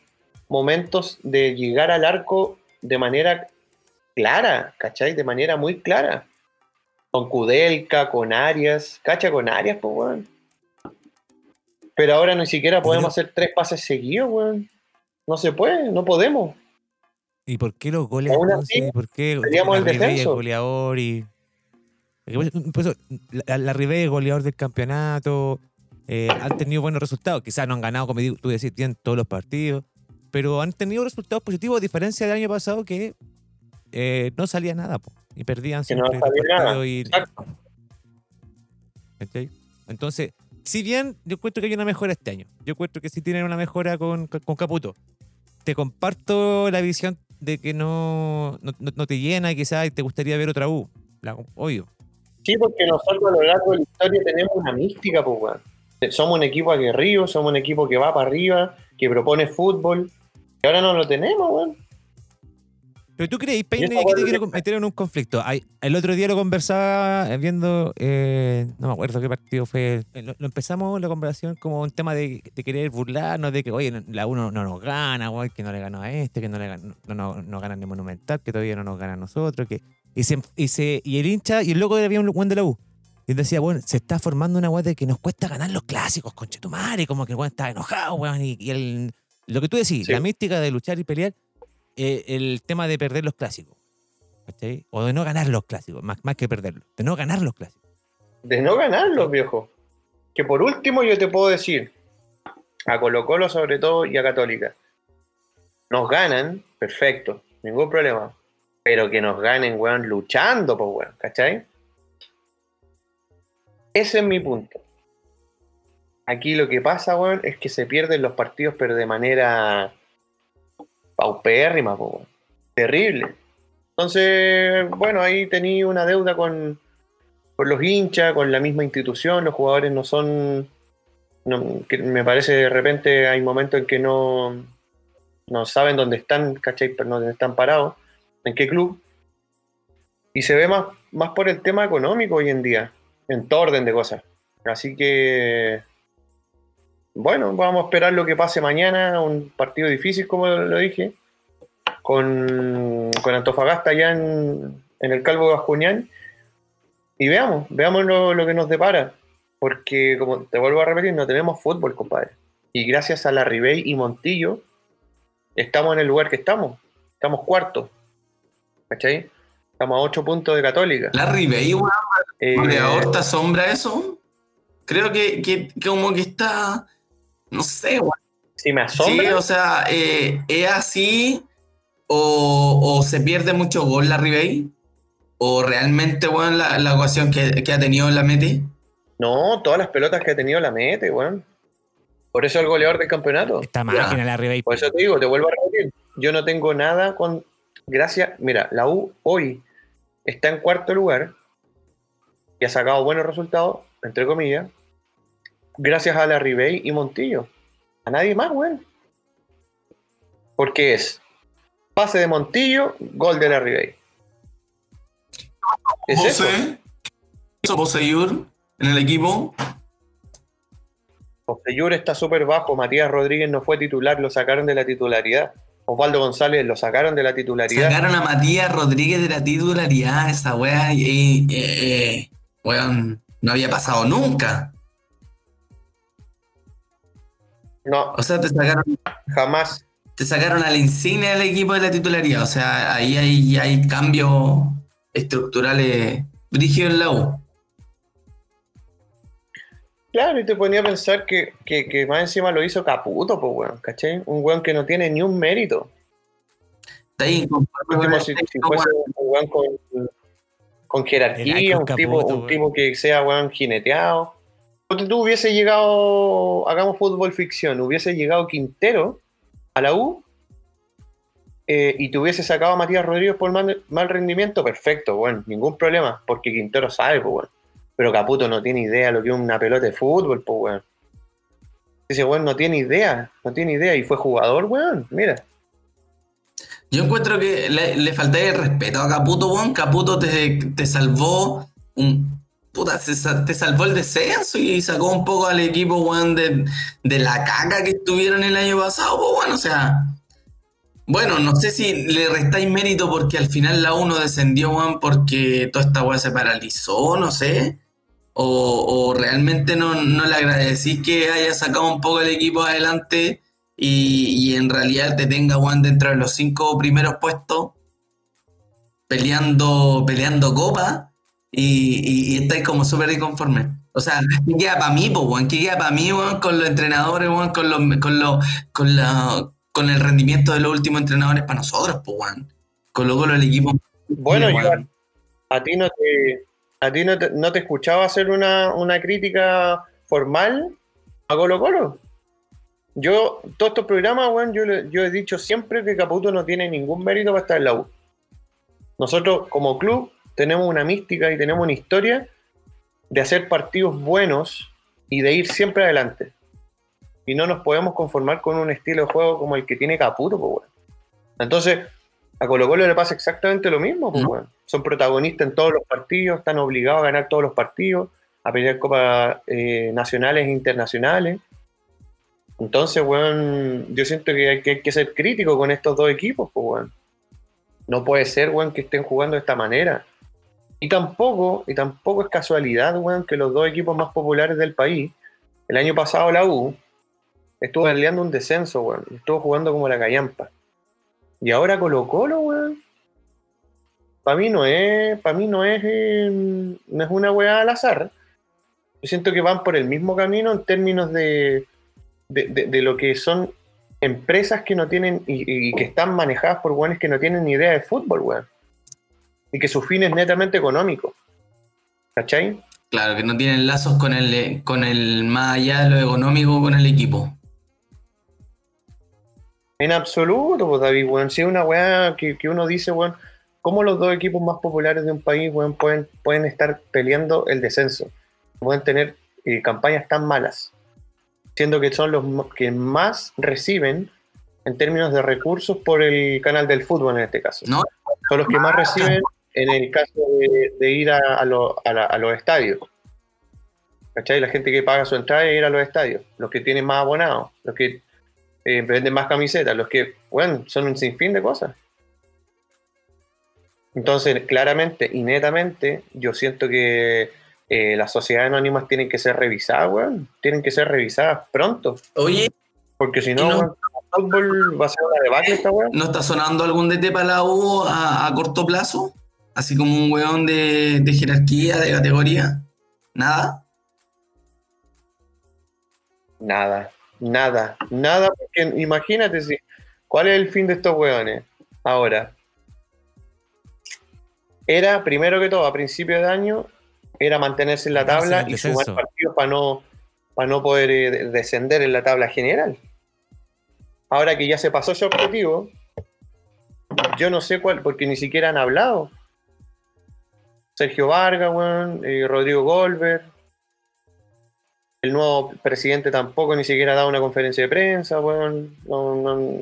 Speaker 2: momentos de llegar al arco de manera clara, ¿cachai? De manera muy clara. Con Kudelka, con Arias, cacha con Arias, pues, weón. Pero ahora ni siquiera podemos hacer tres pases seguidos, weón. No se puede, no podemos.
Speaker 1: ¿Y por qué los goles
Speaker 2: Aún así,
Speaker 1: ¿Por qué
Speaker 2: el descenso.
Speaker 1: goleador y. Eso, la, la es goleador del campeonato. eh, han tenido buenos resultados. Quizás no han ganado, como tú decís, tienen todos los partidos. Pero han tenido resultados positivos, a diferencia del año pasado que eh, no salía nada. po, y perdían
Speaker 2: Que no
Speaker 1: siempre
Speaker 2: salía nada.
Speaker 1: Entonces, si bien yo encuentro que hay una mejora este año, yo encuentro que sí tienen una mejora con, con Caputo. Te comparto la visión de que no, no, no- no te llena, quizás y te gustaría ver otra U. La- obvio.
Speaker 2: Sí, porque nosotros a lo largo de la historia tenemos una mística, pues, weón. Somos un equipo aguerrido, somos un equipo que va para arriba, que propone fútbol. Y ahora no lo tenemos, weón.
Speaker 1: Pero tú crees, y aquí te quiero meter en un conflicto. El otro día lo conversaba eh, viendo, eh, no me acuerdo qué partido fue. Eh, Lo, lo empezamos la conversación como un tema de, de querer burlarnos, de que, oye, la uno no nos gana, güey, que no le ganó a este, que no le ganó, no, no, no ganan de Monumental, que todavía no nos gana a nosotros. Que, y, se, y, se, y el hincha, y el loco había un buen de la U. Y decía, bueno, se está formando una weá de que nos cuesta ganar los clásicos, conchetumare, como que el weón está enojado, weón. Y, y el, lo que tú decís,
Speaker 2: Sí.
Speaker 1: la mística de luchar y pelear, eh, el tema de perder los clásicos. ¿cachai? O de no ganar los clásicos, más, más que perderlos, de no ganar los clásicos.
Speaker 2: De no ganarlos, viejo. Que por último yo te puedo decir, a Colo Colo sobre todo y a Católica, nos ganan, perfecto, ningún problema. Pero que nos ganen, weón, luchando, pues, weón, ¿cachai? Ese es mi punto. Aquí lo que pasa, weón, es que se pierden los partidos, pero de manera paupérrima, weón. Terrible. Entonces, bueno, ahí tenía una deuda con, con los hinchas, con la misma institución, los jugadores no son, no- que me parece de repente hay momentos en que no, no saben dónde están, ¿cachai? Pero no dónde están parados, en qué club. Y se ve más, más por el tema económico hoy en día, en todo orden de cosas. Así que, bueno, vamos a esperar lo que pase mañana, un partido difícil, como lo dije, con, con Antofagasta allá en, en el Calvo Bascuñán. Y veamos, veamos lo, lo que nos depara. Porque, como te vuelvo a repetir, no tenemos fútbol, compadre. Y gracias a la Ribey y Montillo, estamos en el lugar que estamos. Estamos cuartos. ¿Cachai? Estamos a 8 puntos de Católica.
Speaker 3: La Ribey, weón,
Speaker 2: Eh,
Speaker 3: goleador, ¿te asombra eso? Creo que, que, que como que está, no sé, weón.
Speaker 2: si me
Speaker 3: Sí,
Speaker 2: asombra,
Speaker 3: o sea, eh, ¿es así o, o se pierde mucho gol la Ribey? ¿O realmente, weón, la, la ocasión que, que ha tenido la mete?
Speaker 2: no, todas las pelotas que ha tenido la mete, weón. Por eso el goleador del campeonato.
Speaker 1: Máquina, la Ribey.
Speaker 2: Por eso te digo, te vuelvo a repetir. Yo no tengo nada con. Gracias. Mira, la U hoy está en cuarto lugar y ha sacado buenos resultados, entre comillas, gracias a la Ribey y Montillo. A nadie más, weón. Porque es pase de Montillo, gol de la Ribey. Es.
Speaker 3: José, hizo Poseyur en el equipo.
Speaker 2: Poseyur está súper bajo, Matías Rodríguez no fue titular, lo sacaron de la titularidad. Osvaldo González lo sacaron de la titularidad.
Speaker 3: Sacaron a Matías Rodríguez de la titularidad, esa weá, y, eh, eh, weón, no había pasado nunca.
Speaker 2: No,
Speaker 3: O sea, te sacaron,
Speaker 2: jamás.
Speaker 3: te sacaron a la insignia del equipo de la titularidad. O sea, ahí hay, hay cambios estructurales brígidos en la U.
Speaker 2: Claro, y te ponía a pensar que, que, que más encima lo hizo Caputo, pues, weón, ¿cachai? Un weón que no tiene ni un mérito.
Speaker 3: Está inconforme
Speaker 2: si, fuese un weón con, jerarquía, un, tipo, un tipo que sea weón jineteado. Tú hubiese llegado, hagamos fútbol ficción, hubiese llegado Quintero a la U eh, y te hubiese sacado a Matías Rodríguez por mal, rendimiento, perfecto, bueno, ningún problema, porque Quintero sabe, pues, weón. Pero Caputo no tiene idea lo que es una pelota de fútbol, pues, weón. Ese weón no tiene idea, no tiene idea y fue jugador, weón, mira.
Speaker 3: Yo encuentro que le, le falta el respeto a Caputo, weón. Caputo te, te salvó un. Puta, te salvó el descenso y sacó un poco al equipo, weón, de, la caca que estuvieron el año pasado, pues, weón. O sea, Bueno, no sé si le restáis mérito porque al final la 1 descendió, weón, porque toda esta weá se paralizó, no sé. O, realmente no, no le agradecís que haya sacado un poco el equipo adelante y, y en realidad te tenga, weón, dentro de los cinco primeros puestos peleando, peleando copa y, y, y estáis como súper inconformes. O sea, ¿qué queda para mí, po? ¿Qué queda para mí, weón, con los entrenadores, weón, con, los, con, los, con, la, con el rendimiento de los últimos entrenadores para nosotros, po, weón? Colo Colo el equipo.
Speaker 2: Bueno, yo a ti no te, a ti no te, no te escuchaba hacer una, una crítica formal a Colo Colo. Yo, todos estos programas, weón, yo, yo he dicho siempre que Caputo no tiene ningún mérito para estar en la U. Nosotros, como club, tenemos una mística y tenemos una historia de hacer partidos buenos y de ir siempre adelante. Y no nos podemos conformar con un estilo de juego como el que tiene Caputo, pues, weón. Entonces, a Colo Colo le pasa exactamente lo mismo, pues,
Speaker 3: ¿No?
Speaker 2: weón. Son protagonistas en todos los partidos, están obligados a ganar todos los partidos, a pelear copas eh, nacionales e internacionales. Entonces, weón, yo siento que hay, que hay que ser crítico con estos dos equipos, pues, weón. No puede ser, weón, que estén jugando de esta manera. Y tampoco, y tampoco es casualidad, weón, que los dos equipos más populares del país, el año pasado la U, estuvo peleando un descenso, weón. Estuvo jugando como la callampa. Y ahora Colo Colo, weón. Para mí no es, para mí no es, eh, no es una weá al azar. Yo siento que van por el mismo camino en términos de- de lo que son empresas que no tienen y, y que están manejadas por weones que no tienen ni idea de fútbol, weón. Y que su fin es netamente económico. ¿Cachai?
Speaker 3: Claro, que no tienen lazos con el, con el más allá de lo económico con el equipo.
Speaker 2: En absoluto, pues David, weón. Si es una weá que, que uno dice, weón, ¿cómo los dos equipos más populares de un país, weón, pueden, pueden estar peleando el descenso? Pueden tener eh, campañas tan malas. Siendo que son los que más reciben en términos de recursos por el canal del fútbol en este caso.
Speaker 3: No.
Speaker 2: Son los que más reciben en el caso de, de ir a, a lo- a la- a los estadios. ¿Cachai? La gente que paga su entrada y ir a los estadios. Los que tienen más abonados. Los que eh, venden más camisetas, los que, bueno, son un sinfín de cosas. Entonces, claramente y netamente, yo siento que eh, las sociedades anónimas tienen que ser revisadas, weón. Tienen que ser revisadas pronto.
Speaker 3: Oye,
Speaker 2: Porque si no,
Speaker 3: no-
Speaker 2: weón, va a ser una debacle esta weón.
Speaker 3: ¿no está sonando algún DT para la U a, a corto plazo? Así como un weón de, de jerarquía, de categoría. ¿Nada?
Speaker 2: Nada, nada, nada. Porque imagínate si, cuál es el fin de estos weones ahora. Era, primero que todo, a principio de año, era mantenerse en la tabla y sumar partidos para no, para no poder eh, de- descender en la tabla general. Ahora que ya se pasó ese objetivo, yo no sé cuál, porque ni siquiera han hablado. Sergio Vargas, weón, eh, Rodrigo Goldberg, el nuevo presidente tampoco ni siquiera ha dado una conferencia de prensa, weón. No, no,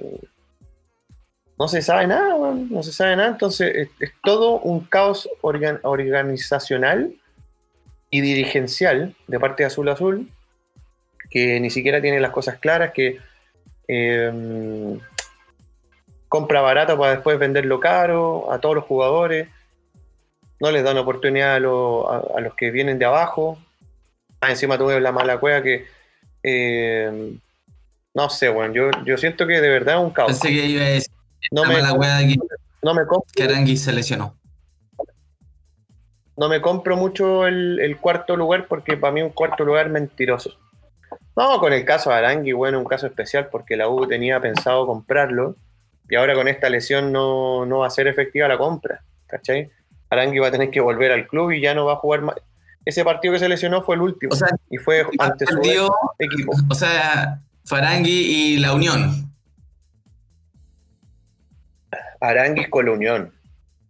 Speaker 2: no se sabe nada, weón. No se sabe nada. Entonces, es, todo un caos organ- organizacional y dirigencial de parte de Azul Azul, que ni siquiera tiene las cosas claras, que eh, compra barato para después venderlo caro a todos los jugadores. No les dan oportunidad a, lo- a- a los que vienen de abajo. Ah, encima tuve la mala cueva que. eh, no sé, bueno, yo, yo siento que de verdad es un caos.
Speaker 3: Pensé que iba a decir
Speaker 2: No
Speaker 3: la
Speaker 2: me,
Speaker 3: de
Speaker 2: no, me compro,
Speaker 3: se lesionó.
Speaker 2: no me compro mucho el, el cuarto lugar porque para mí un cuarto lugar es mentiroso. No, con el caso de Arangui, bueno, un caso especial porque la U tenía pensado comprarlo y ahora con esta lesión no, no va a ser efectiva la compra, ¿cachai? Arangui va a tener que volver al club y ya no va a jugar más. Ese partido que se lesionó fue el último
Speaker 3: O sea,
Speaker 2: y fue ante su equipo.
Speaker 3: o sea, Farangui y la Unión.
Speaker 2: Aranguis con la Unión.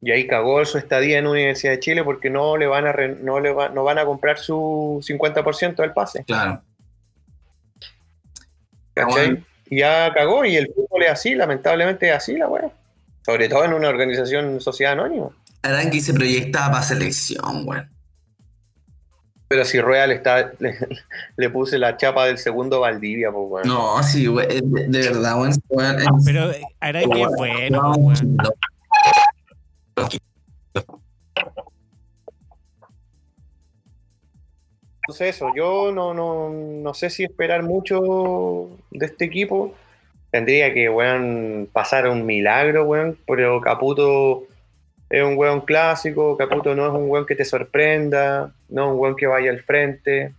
Speaker 2: Y ahí cagó su estadía en Universidad de Chile porque no le van a re- no le va- no van a comprar su 50% del pase.
Speaker 3: Claro.
Speaker 2: ya cagó y el fútbol es así, lamentablemente es así la weá. Sobre todo en una organización sociedad anónima.
Speaker 3: Arangui se proyectaba para selección, weón.
Speaker 2: Pero si Rueda le, está, le, le puse la chapa del segundo Valdivia, pues, weón.
Speaker 3: No, sí, güey, de, de verdad, weón. weón, es-
Speaker 1: Pero eh, Arabia es bueno, weón.
Speaker 2: Entonces eso, yo no, no, no sé si esperar mucho de este equipo. Tendría que, weón, pasar un milagro, weón, pero Caputo es un weón clásico, Caputo no es un weón que te sorprenda, no es un weón que vaya al frente.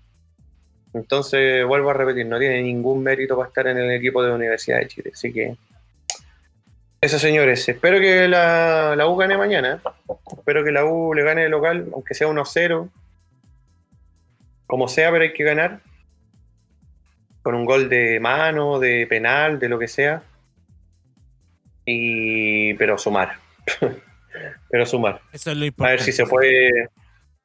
Speaker 2: Entonces, vuelvo a repetir, no tiene ningún mérito para estar en el equipo de la Universidad de Chile. Así que, eso señores, espero que la, U gane mañana. Espero que la U le gane de local, aunque sea 1-0 como sea, pero hay que ganar. Con un gol de mano, de penal, de lo que sea. Y. Pero sumar. pero sumar.
Speaker 1: Eso es lo
Speaker 2: A
Speaker 1: importante.
Speaker 2: ver si se puede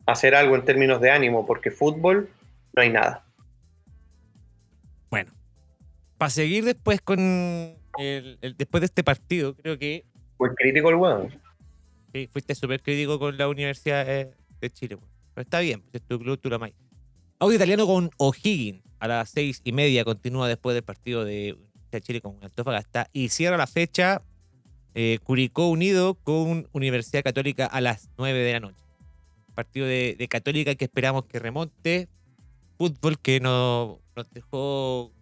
Speaker 2: hacer algo en términos de ánimo, porque fútbol no hay nada.
Speaker 1: Bueno, para seguir después con el, el- después de este partido, creo que
Speaker 2: Muy crítico el weón.
Speaker 1: sí, fuiste súper crítico con la Universidad eh, de Chile. weón. Pero está bien, pues es tu club, tú la amáis. Audio italiano con O'Higgins a las seis y media continúa después del partido de Universidad de Chile con Antofagasta y cierra la fecha eh, Curicó Unido con Universidad Católica a las 9 de la noche. Partido de, de Católica que esperamos que remonte. Fútbol que no, nos dejó,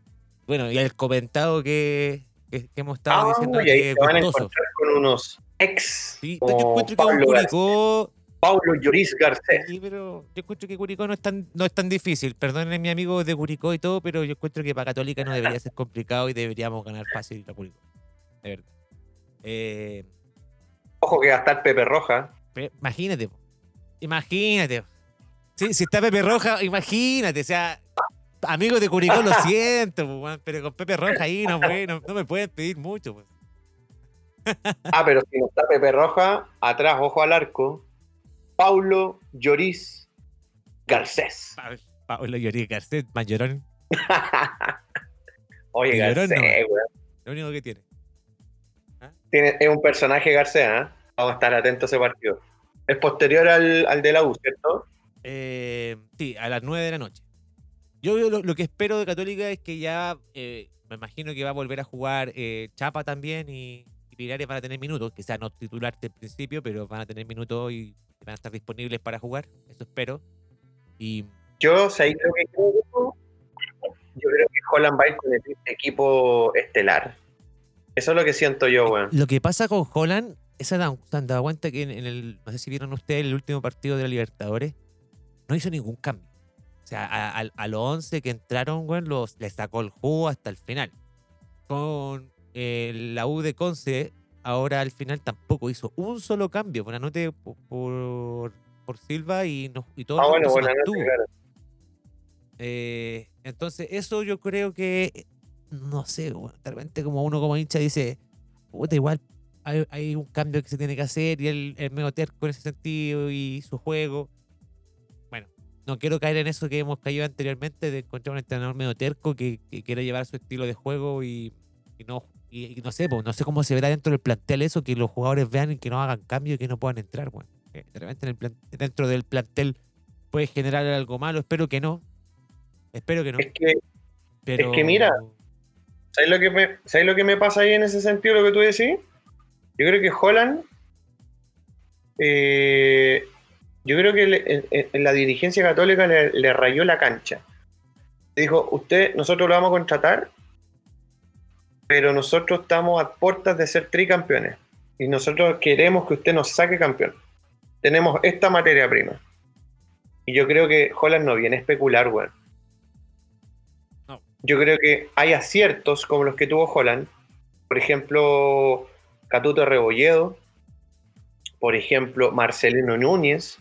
Speaker 1: bueno, ya el comentado que, que- que hemos estado
Speaker 2: Ah,
Speaker 1: diciendo
Speaker 2: y
Speaker 1: que
Speaker 2: van a encontrar con unos ex.
Speaker 1: Sí, yo encuentro que un Curicó
Speaker 2: Pablo Lloris Garcés.
Speaker 1: Sí, pero yo encuentro que Curicó no es tan, no es tan difícil. Perdonen mi amigo de Curicó y todo, pero yo encuentro que para Católica no debería ser complicado y deberíamos ganar fácil a Curicó. De verdad. Eh,
Speaker 2: Ojo que va a estar Pepe Roja.
Speaker 1: imagínate, imagínate. Sí, si está Pepe Roja, imagínate. O sea, amigos de Curicó, lo siento, pero con Pepe Roja ahí no, no, no me pueden pedir mucho. pues.
Speaker 2: Ah, pero si no está Pepe Roja, atrás, ojo al arco. Paulo Lloris Garcés.
Speaker 1: Pa- Pablo Llorí Garcés, Mayorón,
Speaker 2: Oye, Garcés,
Speaker 1: no. lo único que tiene.
Speaker 2: Tiene- es un personaje Garcés, ¿ah? Vamos a estar atentos a ese partido. Es posterior al, al de la U, ¿cierto?
Speaker 1: Eh, sí, a las 9 de la noche. Yo lo, lo que espero de Católica es que ya eh, me imagino que va a volver a jugar eh, Chapa también y, y Pirares van a tener minutos, quizás no titularte al principio, pero van a tener minutos y van a estar disponibles para jugar. Eso espero. Y
Speaker 2: Yo, ¿sabéis lo que creo? Yo creo que Holland va a ir con el equipo estelar. Eso es lo que siento yo, weón.
Speaker 1: lo que pasa con Holland, esa da- dado cuenta que en, en el, no sé si vieron ustedes el último partido de la Libertadores, no hizo ningún cambio. O sea, a, a- a los 11 que entraron, weón, los, les sacó el jugo hasta el final. Con eh, la U de Conce, ahora al final tampoco hizo un solo cambio. Buena noche por, por, por Silva y, no, y todo
Speaker 2: Ah, bueno, buena noche, claro.
Speaker 1: Eh, entonces, eso yo creo que, no sé, weón, de repente como uno como hincha dice, puta, igual hay, hay un cambio que se tiene que hacer y él es medio terco en ese sentido y su juego. Bueno, no quiero caer en eso que hemos caído anteriormente de encontrar un entrenador medio terco que, que quiere llevar su estilo de juego y, y no y, y no sé, pues, no sé cómo se verá dentro del plantel eso, que los jugadores vean y que no hagan cambio y que no puedan entrar, bueno. Que De repente en el plan- dentro del plantel puede generar algo malo, espero que no. Espero que no.
Speaker 2: Es que,
Speaker 1: Pero...
Speaker 2: que mira, ¿sabes lo, que me, ¿sabes lo que me pasa ahí en ese sentido, lo que tú decís? Yo creo que Holland, eh, yo creo que en, la dirigencia católica le, le rayó la cancha. Dijo, usted, nosotros lo vamos a contratar, pero nosotros estamos a puertas de ser tricampeones. Y nosotros queremos que usted nos saque campeón. Tenemos esta materia prima. Y yo creo que Holland no viene a especular, weón. Yo creo que hay aciertos como los que tuvo Holland. Por ejemplo, Catuto Rebolledo. Por ejemplo, Marcelino Núñez.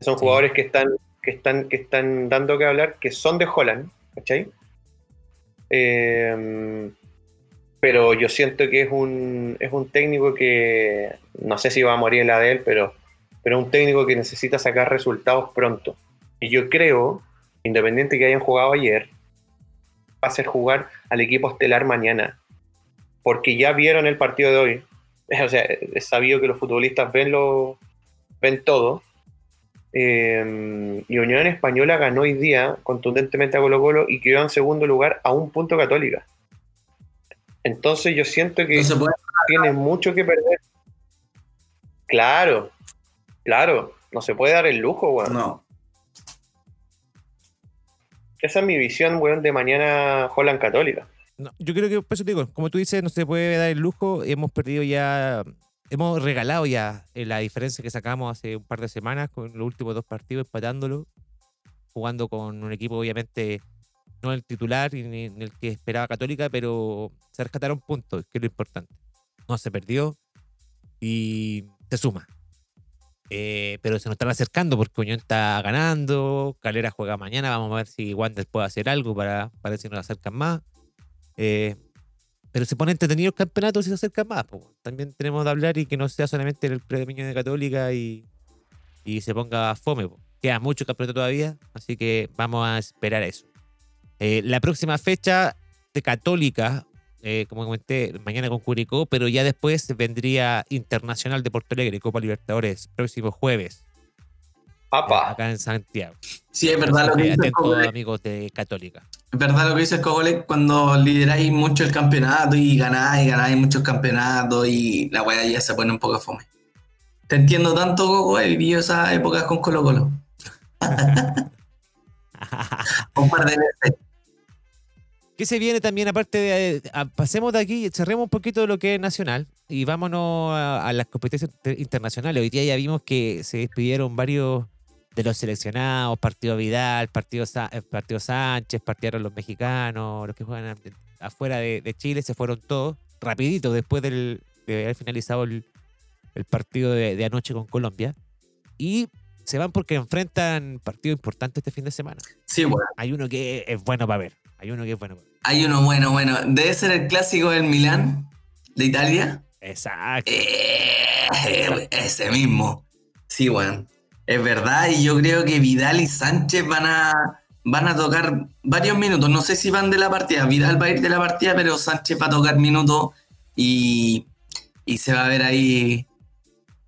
Speaker 2: Son
Speaker 1: Sí.
Speaker 2: jugadores que están, que, están, que están dando que hablar, que son de Holland. ¿Cachai? Eh, pero yo siento que es un, es un técnico que no sé si va a morir en la de él, pero, pero es un técnico que necesita sacar resultados pronto. Y yo creo, independiente que hayan jugado ayer, a hacer jugar al equipo estelar mañana. Porque ya vieron el partido de hoy. O sea, es sabido que los futbolistas ven, lo, ven todo. eh, y Unión Española ganó hoy día contundentemente a Colo Colo y quedó en segundo lugar a un punto Católica. Entonces yo siento que
Speaker 3: No
Speaker 2: tiene mucho que perder. Claro, claro, no se puede dar el lujo, weón.
Speaker 3: No.
Speaker 2: Esa es mi visión, weón, de mañana Holland Católica.
Speaker 1: Yo creo que, por eso te digo, como tú dices, no se puede dar el lujo. Hemos perdido ya, hemos regalado ya eh, la diferencia que sacamos hace un par de semanas con los últimos dos partidos, empatándolo, jugando con un equipo, obviamente, no el titular ni el que esperaba Católica, pero se rescataron puntos, que es lo importante. No se perdió y se suma. Eh, pero se nos están acercando porque Unión está ganando, Calera juega mañana, vamos a ver si Wander puede hacer algo para, para si nos acercan más. Eh, pero se pone entretenido el campeonato si se acercan más. También tenemos que hablar y que no sea solamente el predominio de Católica y, y se ponga fome. po. Queda mucho campeonato todavía, así que vamos a esperar eso. Eh, la próxima fecha de Católica, eh, como comenté, mañana con Curicó, pero ya después vendría Internacional de Porto Alegre, Copa Libertadores, próximo jueves, eh,
Speaker 2: Apa,
Speaker 1: acá en Santiago.
Speaker 3: Sí, es verdad lo que dices,
Speaker 1: atentos,
Speaker 3: Cogolec.
Speaker 1: amigos de Católica.
Speaker 3: Es verdad lo que dices, Cogolec, cuando lideráis mucho el campeonato y ganáis, ganáis muchos campeonatos y la weá ya se pone un poco fome. Te entiendo tanto, Coco, he vivido esas épocas con Colo Colo. Un par de veces.
Speaker 1: ¿Qué se viene también aparte de... eh, a- pasemos de aquí, cerremos un poquito de lo que es nacional y vámonos a, a las competencias inter- internacionales. Hoy día ya vimos que se despidieron varios de los seleccionados, partido Vidal, partido, Sa- eh, partido Sánchez, partieron los mexicanos, los que juegan afuera de, de Chile, se fueron todos rapidito después del, de haber finalizado el, el partido de, de anoche con Colombia. Y se van porque enfrentan partidos importantes este fin de semana.
Speaker 3: Sí, bueno.
Speaker 1: Hay uno que es bueno para ver. Hay uno que es bueno para ver.
Speaker 3: Hay uno bueno, bueno. Debe ser el clásico del Milán, de Italia.
Speaker 1: Exacto.
Speaker 3: Eh, ese mismo. Sí, weón. Es verdad, y yo creo que Vidal y Sánchez van a, van a tocar varios minutos. No sé si van de la partida. Vidal va a ir de la partida, pero Sánchez va a tocar minutos y, y se va a ver ahí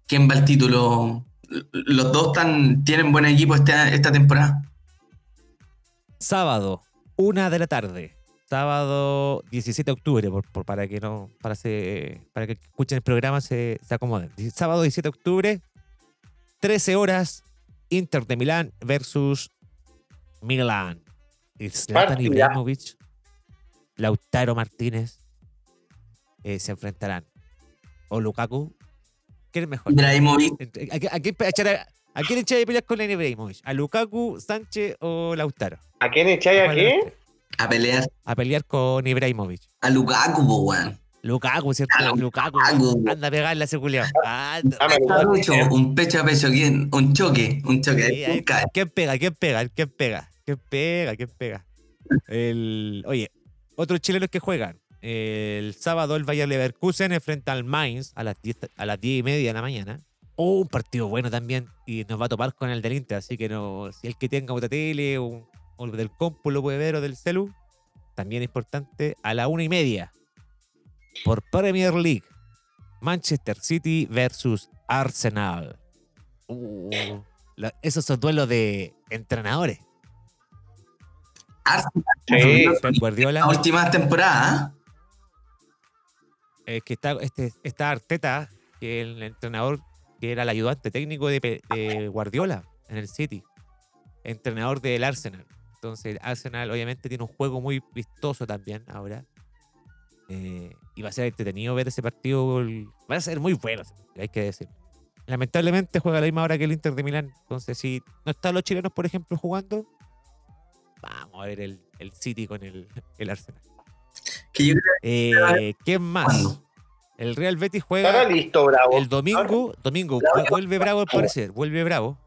Speaker 3: quién va al título. Los dos tan, tienen buen equipo esta, esta temporada.
Speaker 1: Sábado, una de la tarde. Sábado 17 de octubre, por, por- para que no, para, se, para que escuchen el programa se, se acomoden. Sábado 17 de octubre, 13 horas, Inter de Milán versus Milán. Y Zlatan. Ibrahimovic, Lautaro Martínez eh, se enfrentarán. O Lukaku. ¿Quién es mejor?
Speaker 3: Ibrahimovic,
Speaker 1: ¿A, a- a quién a- a quién echar de pelear con Ibrahimovic? ¿A Lukaku, Sánchez o Lautaro?
Speaker 2: ¿a quién echáis a
Speaker 1: ¿Cuál
Speaker 3: a pelear
Speaker 1: A pelear con Ibrahimovic.
Speaker 3: a Lukaku, po, weón.
Speaker 1: Lukaku, ¿cierto?
Speaker 3: A
Speaker 1: Lukaku.
Speaker 3: Lukaku.
Speaker 1: Anda a pegarle a ese culiao. Anda.
Speaker 2: Ah,
Speaker 3: un pecho a pecho, ¿quién? Un choque, un choque.
Speaker 1: Sí. ¿Quién pega? ¿Quién pega? ¿Quién pega? ¿Quién pega? ¿Quién pega? El, oye, otros chilenos que juegan. El sábado el Bayer Leverkusen enfrenta al Mainz a las 10, a las 10 y media de la mañana. Oh, un partido bueno también. Y nos va a topar con el del Inter. Así que no, si el que tenga otra tele o, o del compu lo puede ver o del celu, también es importante. A la una y media. Por Premier League. Manchester City versus Arsenal. Uh, la- esos son duelos de entrenadores.
Speaker 3: Arsenal,
Speaker 2: Sí.
Speaker 1: Guardiola.
Speaker 3: la última temporada,
Speaker 1: eh, que está, este, está Arteta, que es el entrenador que era el ayudante técnico de Guardiola en el City, entrenador del Arsenal. Entonces, el Arsenal obviamente tiene un juego muy vistoso también ahora. Eh, y va a ser entretenido ver ese partido. Va a ser muy bueno, hay que decir. Lamentablemente juega a la misma hora que el Inter de Milán. Entonces, si no están los chilenos, por ejemplo, jugando, vamos a ver el, el City con el, el Arsenal. Eh, ¿Quién más? El Real Betis juega
Speaker 2: listo, bravo.
Speaker 1: el domingo. Domingo,
Speaker 2: Bravo.
Speaker 1: vuelve bravo al parecer. Vuelve bravo.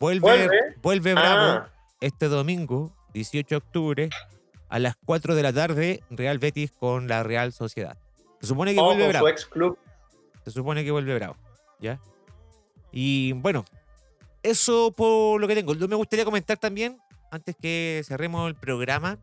Speaker 1: Vuelve,
Speaker 2: ¿Vuelve?
Speaker 1: vuelve bravo
Speaker 2: Ah,
Speaker 1: este domingo, 18 de octubre, a las 4 de la tarde, Real Betis con la Real Sociedad. Se supone que
Speaker 2: oh,
Speaker 1: vuelve bravo.
Speaker 2: su ex club.
Speaker 1: Se supone que vuelve bravo. ¿Ya? Y bueno, eso por lo que tengo. Me gustaría comentar también, antes que cerremos el programa,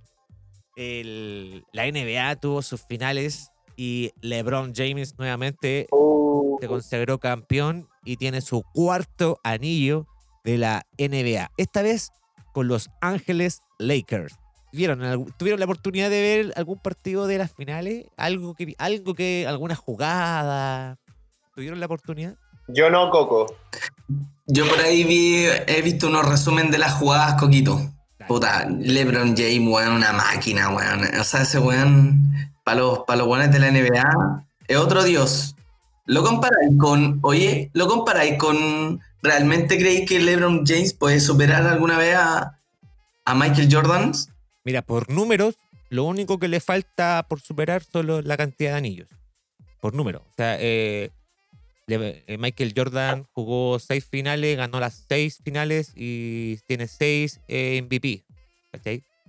Speaker 1: el- la NBA tuvo sus finales y LeBron James nuevamente
Speaker 2: Uh,
Speaker 1: se consagró campeón y tiene su cuarto anillo de la NBA. Esta vez con los Ángeles Lakers. ¿Vieron, ¿Tuvieron la oportunidad de ver algún partido de las finales? ¿Algo que, algo que alguna jugada? ¿Tuvieron la oportunidad?
Speaker 2: Yo no, Coco.
Speaker 3: Yo por ahí vi, he visto unos resumen de las jugadas, Coquito. Puta, LeBron James, weón, una máquina, weón. O sea, ese weón, para los, pa' los weones de la NBA, es otro dios. ¿Lo comparáis con, oye, lo comparáis con, ¿realmente creéis que LeBron James puede superar alguna vez a, a Michael Jordan?
Speaker 1: Mira, por números, lo único que le falta por superar solo la cantidad de anillos. Por número. O sea, eh, eh, Michael Jordan jugó seis finales, ganó las seis finales y tiene seis eh, MVP.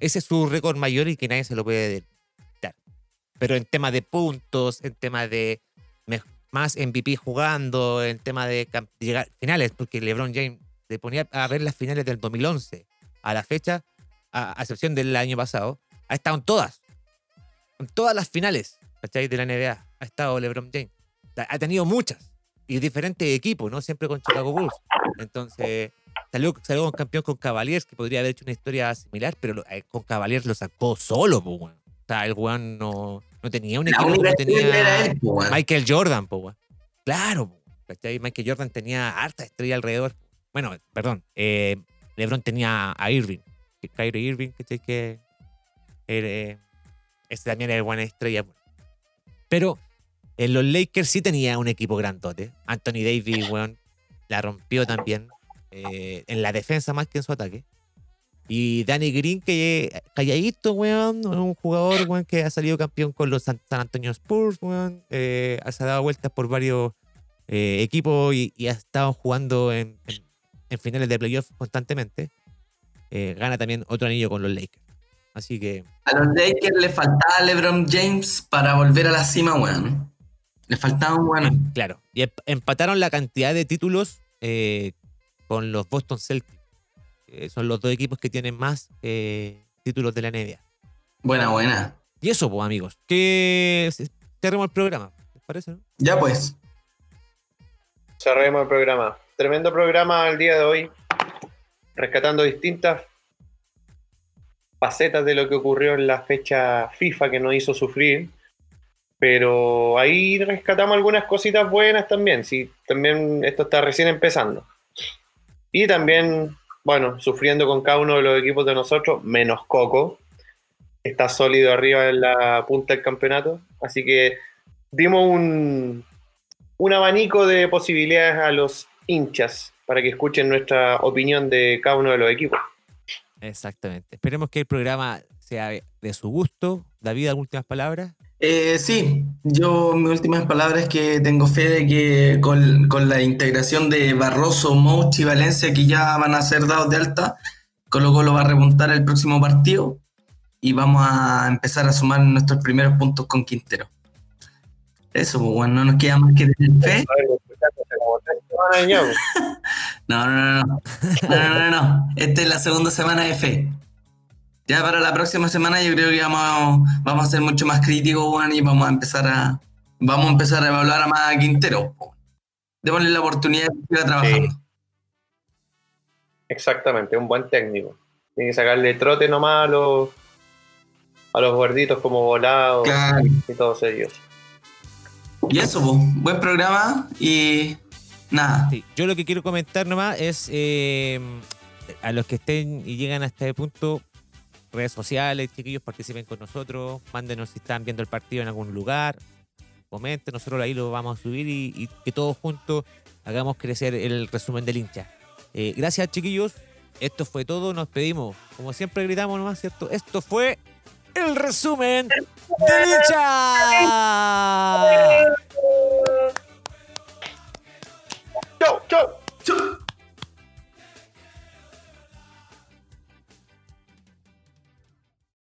Speaker 1: Ese es su récord mayor y que nadie se lo puede dar. Pero en tema de puntos, en tema de más MVP jugando, en tema de llegar finales, porque LeBron James se ponía a ver las finales del 2011 a la fecha, a, a excepción del año pasado, ha estado en todas. En todas las finales, ¿cachai? De la NBA. Ha estado LeBron James. Ha tenido muchas. Y diferentes equipos, ¿no? Siempre con Chicago Bulls. Entonces, salió, salió con campeón con Cavaliers, que podría haber hecho una historia similar, pero eh, con Cavaliers lo sacó solo, pues. O sea, el weón no, no tenía un equipo,
Speaker 3: era
Speaker 1: tenía
Speaker 3: él, po.
Speaker 1: Michael Jordan, pues, weón. Claro, po, ¿cachai? Michael Jordan tenía harta estrella alrededor. Bueno, perdón, eh, LeBron tenía a Irving, que Kyrie Irving, ¿cachai? Que eh, ese también era buena estrella. Pero en los Lakers sí tenía un equipo grandote. Anthony Davis, weón, la rompió también. eh, en la defensa más que en su ataque. Y Danny Green, que calladito, weón, un jugador, weón, que ha salido campeón con los San, San Antonio Spurs, weón. eh, se ha dado vueltas por varios eh, equipos y, y ha estado jugando en, en- en finales de playoff constantemente. Eh, gana también otro anillo con los Lakers. Así que
Speaker 3: A los Lakers le faltaba LeBron James para volver a la cima, weón. Le faltaba un weón.
Speaker 1: Claro. Y emp- empataron la cantidad de títulos con los Boston Celtics. Eh, son los dos equipos que tienen más eh, títulos de la NBA.
Speaker 3: Buena, buena.
Speaker 1: Y eso, pues, amigos. Que cerremos el programa. ¿Les parece? no?
Speaker 3: Ya pues.
Speaker 2: Cerremos el programa. Tremendo programa el día de hoy. Rescatando distintas facetas de lo que ocurrió en la fecha FIFA que nos hizo sufrir. Pero ahí rescatamos algunas cositas buenas también. Sí, también esto está recién empezando. Y también, bueno, sufriendo con cada uno de los equipos de nosotros, menos Coco. Está sólido arriba en la punta del campeonato. Así que dimos un, un abanico de posibilidades a los hinchas para que escuchen nuestra opinión de cada uno de los equipos.
Speaker 1: Exactamente. Esperemos que el programa sea de su gusto. David, ¿algunas últimas palabras?
Speaker 3: Eh, sí, yo mi últimas palabras es que tengo fe de que con, con la integración de Barroso, Mouch y Valencia que ya van a ser dados de alta, Colo Colo va a remontar el próximo partido y vamos a empezar a sumar nuestros primeros puntos con Quintero. Eso, pues bueno, no nos queda más que tener fe. No, no, no, no. No, no, no, no. Esta es la segunda semana de fe. Ya para la próxima semana yo creo que vamos a, vamos a ser mucho más críticos, weón, y vamos a empezar a vamos a empezar a evaluar a más a Quintero. po. Démosle la oportunidad de que siga trabajando.
Speaker 2: Exactamente, un buen técnico. Tiene que sacarle trote nomás a los, a los gorditos como volados
Speaker 3: Claro.
Speaker 2: y todos ellos.
Speaker 3: Y eso, pues, buen programa y nada.
Speaker 1: Sí, yo lo que quiero comentar nomás es eh, a los que estén y llegan a este punto, redes sociales, chiquillos, participen con nosotros, mándenos si están viendo el partido en algún lugar, comenten, nosotros ahí lo vamos a subir y, que todos juntos hagamos crecer el resumen del hincha. Eh, gracias, chiquillos. Esto fue todo, nos pedimos. Como siempre gritamos nomás, ¿cierto? Esto fue el resumen del hincha. Chau, chau, chau.